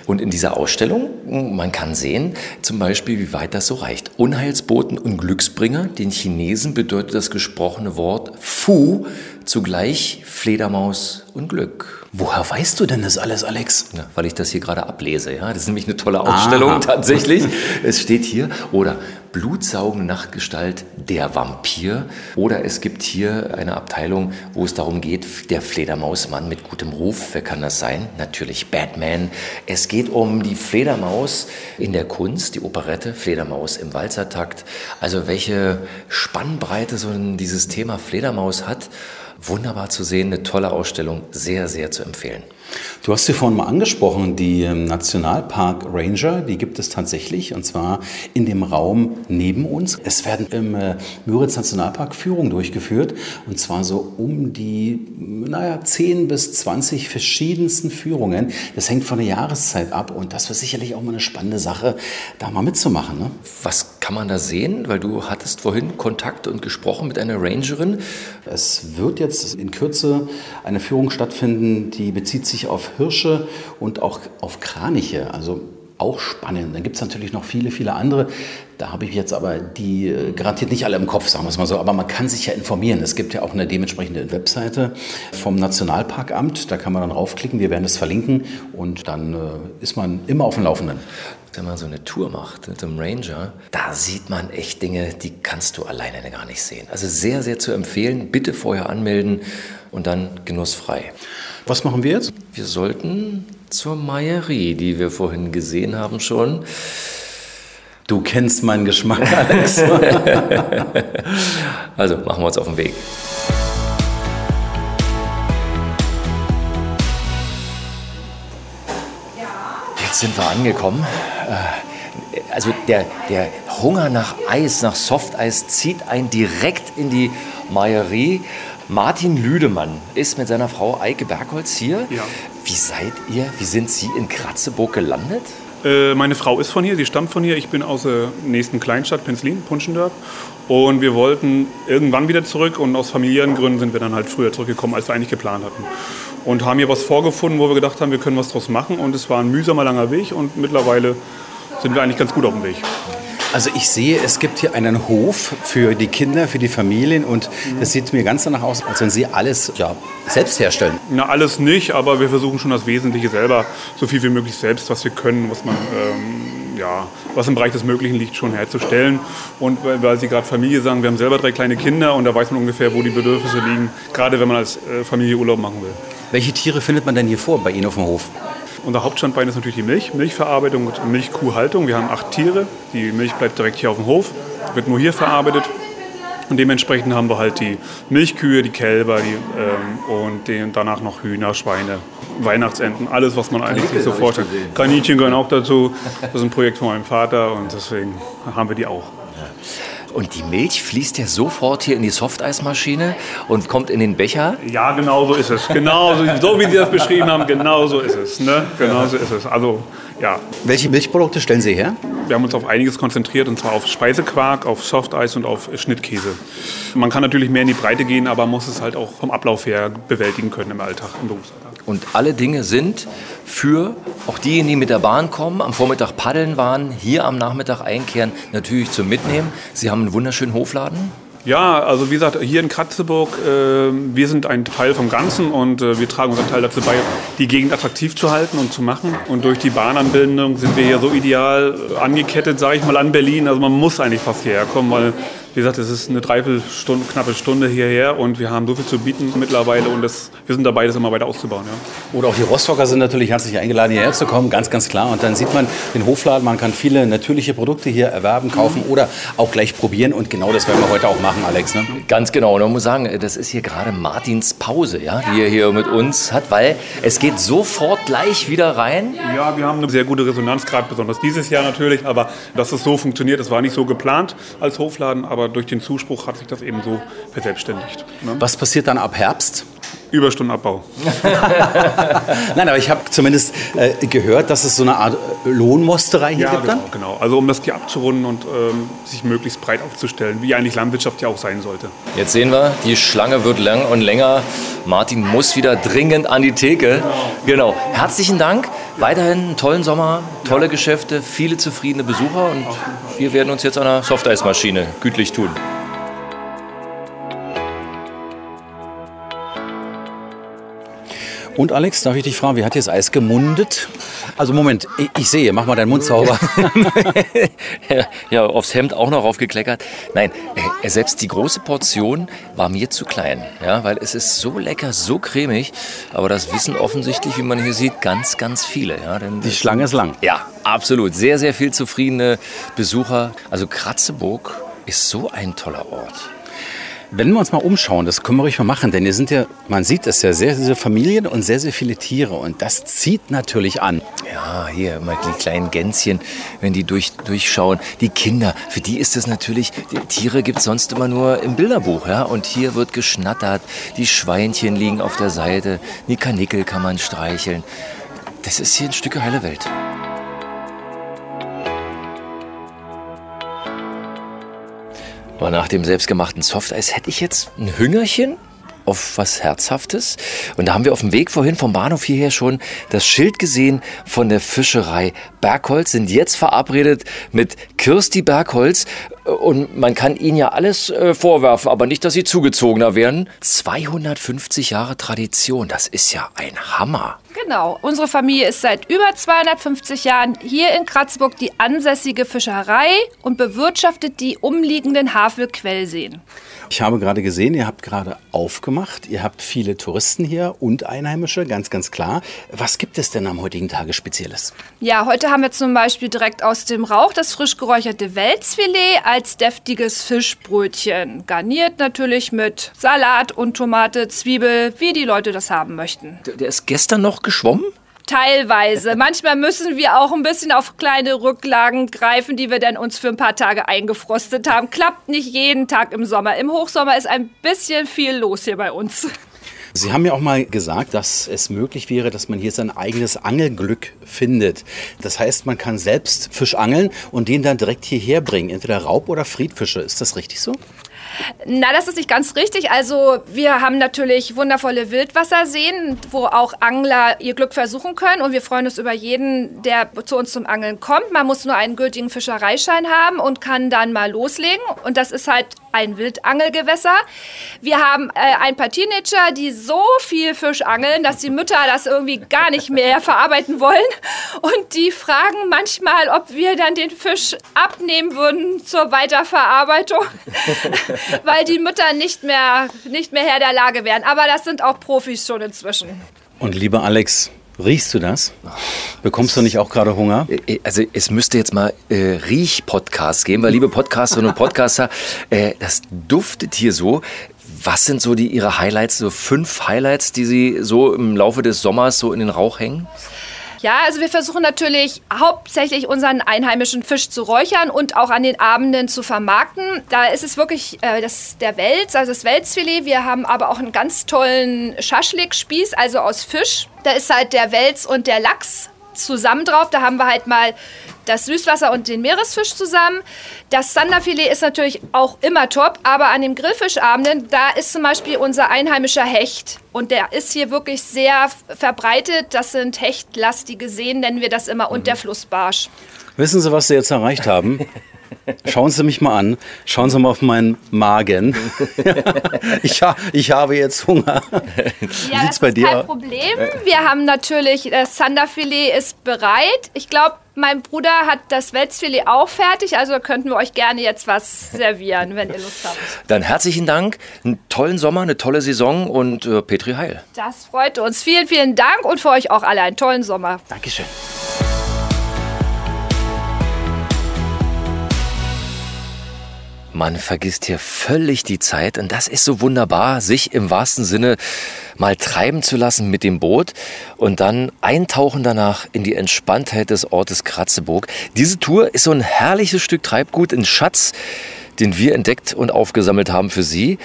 Und in dieser Ausstellung, man kann sehen, zum Beispiel, wie weit das so reicht. Unheilsboten und Glücksbringer. Den Chinesen bedeutet das gesprochene Wort Fu zugleich Fledermaus und Glück. Woher weißt du denn das alles, Alex? Ja, weil ich das hier gerade ablese. Ja? Das ist nämlich eine tolle Ausstellung Aha. tatsächlich. Es steht hier, oder blutsaugende Nachtgestalt, der Vampir. Oder es gibt hier eine Abteilung, wo es darum geht, der Fledermausmann mit gutem Ruf. Wer kann das sein? Natürlich Batman. Es geht um die Fledermaus in der Kunst, die Operette Fledermaus im Walzertakt. Also welche Spannbreite so dieses Thema Fledermaus hat. Wunderbar zu sehen, eine tolle Ausstellung, sehr, sehr zu empfehlen. Du hast sie vorhin mal angesprochen, die ähm, Nationalpark Ranger, die gibt es tatsächlich und zwar in dem Raum neben uns. Es werden im äh, Müritz Nationalpark Führungen durchgeführt und zwar so um die, naja, 10 bis 20 verschiedensten Führungen. Das hängt von der Jahreszeit ab und das war sicherlich auch mal eine spannende Sache, da mal mitzumachen. Ne? Was kann man da sehen? Weil du hattest vorhin Kontakt und gesprochen mit einer Rangerin. Es wird jetzt in Kürze eine Führung stattfinden, die bezieht sich auf Hirsche und auch auf Kraniche. Also auch spannend. Dann gibt es natürlich noch viele, viele andere. Da habe ich jetzt aber die äh, garantiert nicht alle im Kopf, sagen wir es mal so. Aber man kann sich ja informieren. Es gibt ja auch eine dementsprechende Webseite vom Nationalparkamt. Da kann man dann raufklicken. Wir werden das verlinken und dann äh, ist man immer auf dem Laufenden. Wenn man so eine Tour macht mit dem Ranger, da sieht man echt Dinge, die kannst du alleine gar nicht sehen. Also sehr, sehr zu empfehlen. Bitte vorher anmelden und dann genussfrei. Was machen wir jetzt? Wir sollten zur Meierie, die wir vorhin gesehen haben schon. Du kennst meinen Geschmack, Alex. also machen wir uns auf den Weg. Jetzt sind wir angekommen. Äh, Also der, der Hunger nach Eis, nach Softeis zieht einen direkt in die Meierie. Martin Lüdemann ist mit seiner Frau Eike Bergholz hier. Ja. Wie seid ihr, wie sind Sie in Kratzeburg gelandet? Äh, meine Frau ist von hier, sie stammt von hier. Ich bin aus der nächsten Kleinstadt, Penzlin, Punschendorf. Und wir wollten irgendwann wieder zurück und aus familiären Gründen sind wir dann halt früher zurückgekommen, als wir eigentlich geplant hatten. Und haben hier was vorgefunden, wo wir gedacht haben, wir können was draus machen. Und es war ein mühsamer, langer Weg und mittlerweile sind wir eigentlich ganz gut auf dem Weg. Also ich sehe, es gibt hier einen Hof für die Kinder, für die Familien und das sieht mir ganz danach aus, als wenn Sie alles ja, selbst herstellen. Na, alles nicht, aber wir versuchen schon das Wesentliche selber, so viel wie möglich selbst, was wir können, was man, ähm, ja, was im Bereich des Möglichen liegt, schon herzustellen. Und weil, Sie gerade Familie sagen, wir haben selber drei kleine Kinder und da weiß man ungefähr, wo die Bedürfnisse liegen, gerade wenn man als äh, Familie Urlaub machen will. Welche Tiere findet man denn hier vor bei Ihnen auf dem Hof? Unser Hauptstandbein ist natürlich die Milch, Milchverarbeitung und Milchkuhhaltung. Wir haben acht Tiere. Die Milch bleibt direkt hier auf dem Hof, wird nur hier verarbeitet. Und dementsprechend haben wir halt die Milchkühe, die Kälber die, ähm, und den, danach noch Hühner, Schweine, Weihnachtsenten, alles, was man eigentlich sich so vorstellt. Kaninchen gehören auch dazu. Das ist ein Projekt von meinem Vater und deswegen haben wir die auch. Und die Milch fließt ja sofort hier in die Softeismaschine und kommt in den Becher. Ja, genau so ist es. Genau so, so wie Sie das beschrieben haben, genau so ist es. Ne? Genau so ist es. Also, ja. Welche Milchprodukte stellen Sie her? Wir haben uns auf einiges konzentriert, und zwar auf Speisequark, auf Softeis und auf Schnittkäse. Man kann natürlich mehr in die Breite gehen, aber muss es halt auch vom Ablauf her bewältigen können im Alltag, im Berufsalltag. Und alle Dinge sind für auch diejenigen, die mit der Bahn kommen, am Vormittag paddeln waren, hier am Nachmittag einkehren, natürlich zum Mitnehmen. Sie haben einen wunderschönen Hofladen. Ja, also wie gesagt, hier in Kratzeburg, äh, wir sind ein Teil vom Ganzen und äh, wir tragen unseren Teil dazu bei, die Gegend attraktiv zu halten und zu machen. Und durch die Bahnanbindung sind wir hier so ideal äh, angekettet, sage ich mal, an Berlin. Also man muss eigentlich fast hierher kommen, weil, wie gesagt, es ist eine Dreiviertelstunde, knappe Stunde hierher und wir haben so viel zu bieten mittlerweile und das, wir sind dabei, das immer weiter auszubauen. Ja. Oder auch die Rostocker sind natürlich herzlich eingeladen, hierher zu kommen, ganz, ganz klar. Und dann sieht man den Hofladen, man kann viele natürliche Produkte hier erwerben, kaufen oder auch gleich probieren. Und genau das werden wir heute auch machen, Alex. Ne? Ganz genau. Und man muss sagen, das ist hier gerade Martins Pause, ja, die er hier mit uns hat, weil es geht sofort gleich wieder rein. Ja, wir haben eine sehr gute Resonanz, gerade besonders dieses Jahr natürlich. Aber dass es so funktioniert, das war nicht so geplant als Hofladen, aber durch den Zuspruch hat sich das eben so verselbstständigt. Ne? Was passiert dann ab Herbst? Überstundenabbau. Nein, aber ich habe zumindest äh, gehört, dass es so eine Art äh, Lohnmusterei hier Ja, gibt. genau, Dann? genau. Also um das hier abzurunden und ähm, sich möglichst breit aufzustellen, wie eigentlich Landwirtschaft ja auch sein sollte. Jetzt sehen wir, die Schlange wird lang und länger. Martin muss wieder dringend an die Theke. Genau. Herzlichen Dank. Weiterhin einen tollen Sommer, tolle Geschäfte, viele zufriedene Besucher und wir werden uns jetzt an der Softeismaschine gütlich tun. Und Alex, darf ich dich fragen, wie hat dir das Eis gemundet? Also Moment, ich, ich sehe, mach mal deinen Mund sauber. ja, aufs Hemd auch noch aufgekleckert. Nein, äh, selbst die große Portion war mir zu klein, ja, weil es ist so lecker, so cremig, aber das wissen offensichtlich, wie man hier sieht, ganz, ganz viele. Ja, denn Die Schlange ist lang. Ja, absolut. Sehr, sehr viel zufriedene Besucher. Also Kratzeburg ist so ein toller Ort. Wenn wir uns mal umschauen, das können wir ruhig mal machen, denn hier sind ja, man sieht es ja, sehr, sehr Familien und sehr, sehr viele Tiere und das zieht natürlich an. Ja, hier mal die kleinen Gänschen, wenn die durch, durchschauen. Die Kinder, für die ist es natürlich, Tiere gibt es sonst immer nur im Bilderbuch. Ja? Und hier wird geschnattert, die Schweinchen liegen auf der Seite, die Kanickel kann man streicheln. Das ist hier ein Stück heile Welt. Aber nach dem selbstgemachten Softeis hätte ich jetzt ein Hüngerchen auf was Herzhaftes. Und da haben wir auf dem Weg vorhin vom Bahnhof hierher schon das Schild gesehen von der Fischerei Bergholz. Sind jetzt verabredet mit Kirsti Bergholz. Und man kann ihnen ja alles äh, vorwerfen, aber nicht, dass sie zugezogener werden. 250 Jahre Tradition, das ist ja ein Hammer. Genau. Unsere Familie ist seit über 250 Jahren hier in Kratzburg die ansässige Fischerei und bewirtschaftet die umliegenden Havelquellseen. Ich habe gerade gesehen, ihr habt gerade aufgemacht. Ihr habt viele Touristen hier und Einheimische, ganz, ganz klar. Was gibt es denn am heutigen Tage Spezielles? Ja, heute haben wir zum Beispiel direkt aus dem Rauch das frisch geräucherte Welsfilet als deftiges Fischbrötchen. Garniert natürlich mit Salat und Tomate, Zwiebel, wie die Leute das haben möchten. Der ist gestern noch geschwommen? Teilweise. Manchmal müssen wir auch ein bisschen auf kleine Rücklagen greifen, die wir dann uns für ein paar Tage eingefrostet haben. Klappt nicht jeden Tag im Sommer. Im Hochsommer ist ein bisschen viel los hier bei uns. Sie haben ja auch mal gesagt, dass es möglich wäre, dass man hier sein eigenes Angelglück findet. Das heißt, man kann selbst Fisch angeln und den dann direkt hierher bringen, entweder Raub- oder Friedfische. Ist das richtig so? Na, das ist nicht ganz richtig. Also wir haben natürlich wundervolle Wildwasserseen, wo auch Angler ihr Glück versuchen können. Und wir freuen uns über jeden, der zu uns zum Angeln kommt. Man muss nur einen gültigen Fischereischein haben und kann dann mal loslegen. Und das ist halt ein Wildangelgewässer. Wir haben äh, ein paar Teenager, die so viel Fisch angeln, dass die Mütter das irgendwie gar nicht mehr verarbeiten wollen. Und die fragen manchmal, ob wir dann den Fisch abnehmen würden zur Weiterverarbeitung, weil die Mütter nicht mehr, nicht mehr Herr der Lage wären. Aber das sind auch Profis schon inzwischen. Und lieber Alex, Riechst du das? Bekommst du nicht auch gerade Hunger? Also es müsste jetzt mal äh, Riech-Podcasts geben, weil liebe Podcasterinnen und Podcaster, äh, das duftet hier so. Was sind so die Ihre Highlights, so fünf Highlights, die Sie so im Laufe des Sommers so in den Rauch hängen? Ja, also wir versuchen natürlich hauptsächlich unseren einheimischen Fisch zu räuchern und auch an den Abenden zu vermarkten. Da ist es wirklich äh, das, der Wels, also das Welsfilet. Wir haben aber auch einen ganz tollen Schaschlik-Spieß, also aus Fisch. Da ist halt der Wels und der Lachs zusammen drauf. Da haben wir halt mal das Süßwasser und den Meeresfisch zusammen. Das Sanderfilet ist natürlich auch immer top, aber an den Grillfischabenden, da ist zum Beispiel unser einheimischer Hecht. Und der ist hier wirklich sehr verbreitet. Das sind hechtlastige Seen, nennen wir das immer, und der Flussbarsch. Wissen Sie, was Sie jetzt erreicht haben? Schauen Sie mich mal an. Schauen Sie mal auf meinen Magen. ich, ha ich habe jetzt Hunger. Ja, Wie sieht's bei dir? Kein Problem. Wir haben natürlich das Sanderfilet ist bereit. Ich glaube, mein Bruder hat das Welsfilet auch fertig, also könnten wir euch gerne jetzt was servieren, wenn ihr Lust habt. Dann herzlichen Dank, einen tollen Sommer, eine tolle Saison und äh, Petri Heil. Das freut uns. Vielen, vielen Dank und für euch auch alle einen tollen Sommer. Dankeschön. Man vergisst hier völlig die Zeit und das ist so wunderbar, sich im wahrsten Sinne mal treiben zu lassen mit dem Boot und dann eintauchen danach in die Entspanntheit des Ortes Kratzeburg. Diese Tour ist so ein herrliches Stück Treibgut, ein Schatz, den wir entdeckt und aufgesammelt haben für Sie.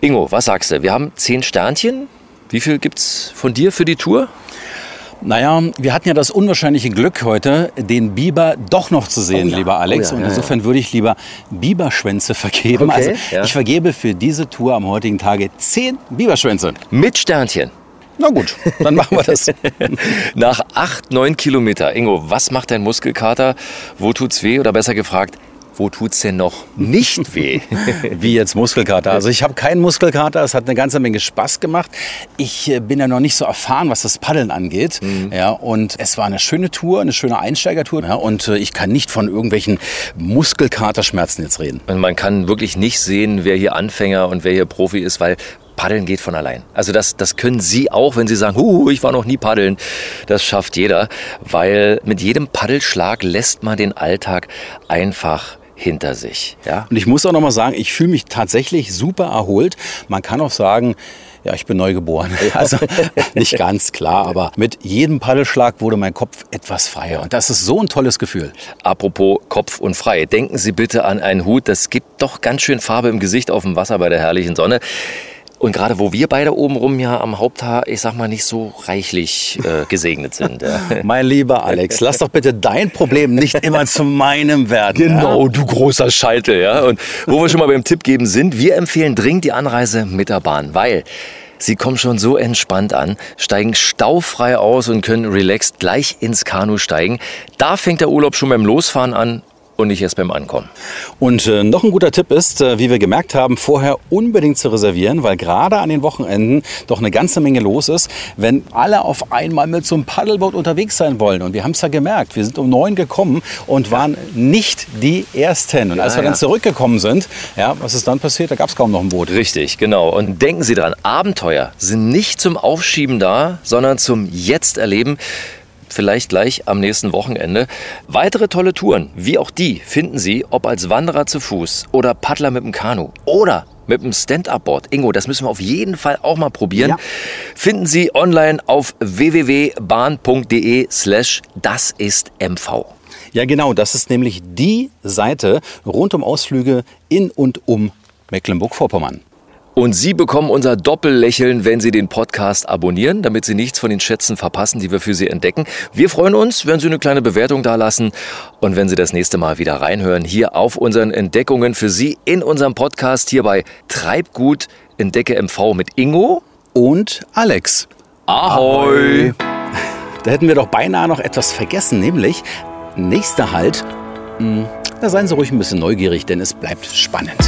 Ingo, was sagst du? Wir haben zehn Sternchen. Wie viel gibt's von dir für die Tour? Naja, wir hatten ja das unwahrscheinliche Glück heute, den Biber doch noch zu sehen, oh ja. lieber Alex. Oh ja, und insofern würde ich lieber Biberschwänze vergeben. Okay, also ich vergebe für diese Tour am heutigen Tage zehn Biberschwänze. Mit Sternchen. Na gut, dann machen wir das. Nach acht, neun Kilometer. Ingo, was macht dein Muskelkater? Wo tut's weh? Oder besser gefragt, wo tut es denn noch nicht weh? Wie jetzt Muskelkater. Also ich habe keinen Muskelkater, es hat eine ganze Menge Spaß gemacht. Ich äh, bin ja noch nicht so erfahren, was das Paddeln angeht. Mhm. Ja, und es war eine schöne Tour, eine schöne Einsteigertour. Ja, und äh, ich kann nicht von irgendwelchen Muskelkaterschmerzen jetzt reden. Man kann wirklich nicht sehen, wer hier Anfänger und wer hier Profi ist, weil Paddeln geht von allein. Also das, das können Sie auch, wenn Sie sagen, Huhu, ich war noch nie paddeln. Das schafft jeder, weil mit jedem Paddelschlag lässt man den Alltag einfach hinter sich. Ja? Und ich muss auch noch mal sagen, ich fühle mich tatsächlich super erholt. Man kann auch sagen, ja, ich bin neu geboren. Also nicht ganz klar, aber mit jedem Paddelschlag wurde mein Kopf etwas freier. Und das ist so ein tolles Gefühl. Apropos Kopf und frei. Denken Sie bitte an einen Hut. Das gibt doch ganz schön Farbe im Gesicht auf dem Wasser bei der herrlichen Sonne. Und gerade wo wir beide oben rum ja am Haupthaar, ich sag mal, nicht so reichlich äh, gesegnet sind. Ja. mein lieber Alex, lass doch bitte dein Problem nicht immer zu meinem werden. Genau, ja? du großer Scheitel. Ja? Und wo wir schon mal beim Tipp geben sind, wir empfehlen dringend die Anreise mit der Bahn, weil Sie kommen schon so entspannt an, steigen staufrei aus und können relaxed gleich ins Kanu steigen. Da fängt der Urlaub schon beim Losfahren an und nicht erst beim Ankommen. Und äh, noch ein guter Tipp ist, äh, wie wir gemerkt haben, vorher unbedingt zu reservieren, weil gerade an den Wochenenden doch eine ganze Menge los ist, wenn alle auf einmal mit so einem Paddelboot unterwegs sein wollen. Und wir haben es ja gemerkt, wir sind um neun gekommen und waren nicht die Ersten. Und als Ja, wir dann ja. zurückgekommen sind, ja, was ist dann passiert? Da gab es kaum noch ein Boot. Richtig, genau. Und denken Sie dran, Abenteuer sind nicht zum Aufschieben da, sondern zum Jetzt erleben. Vielleicht gleich am nächsten Wochenende. Weitere tolle Touren, wie auch die, finden Sie, ob als Wanderer zu Fuß oder Paddler mit dem Kanu oder mit dem Stand-Up-Board. Ingo, das müssen wir auf jeden Fall auch mal probieren. Finden Sie online auf www.bahn.de slash das ist MV. Ja, genau. Das ist nämlich die Seite rund um Ausflüge in und um Mecklenburg-Vorpommern. Und Sie bekommen unser Doppellächeln, wenn Sie den Podcast abonnieren, damit Sie nichts von den Schätzen verpassen, die wir für Sie entdecken. Wir freuen uns, wenn Sie eine kleine Bewertung da lassen und wenn Sie das nächste Mal wieder reinhören, hier auf unseren Entdeckungen für Sie in unserem Podcast hier bei Treibgut Entdecke MV mit Ingo und Alex. Ahoi! Da hätten wir doch beinahe noch etwas vergessen, nämlich nächster Halt. Hm, Da seien Sie ruhig ein bisschen neugierig, denn es bleibt spannend.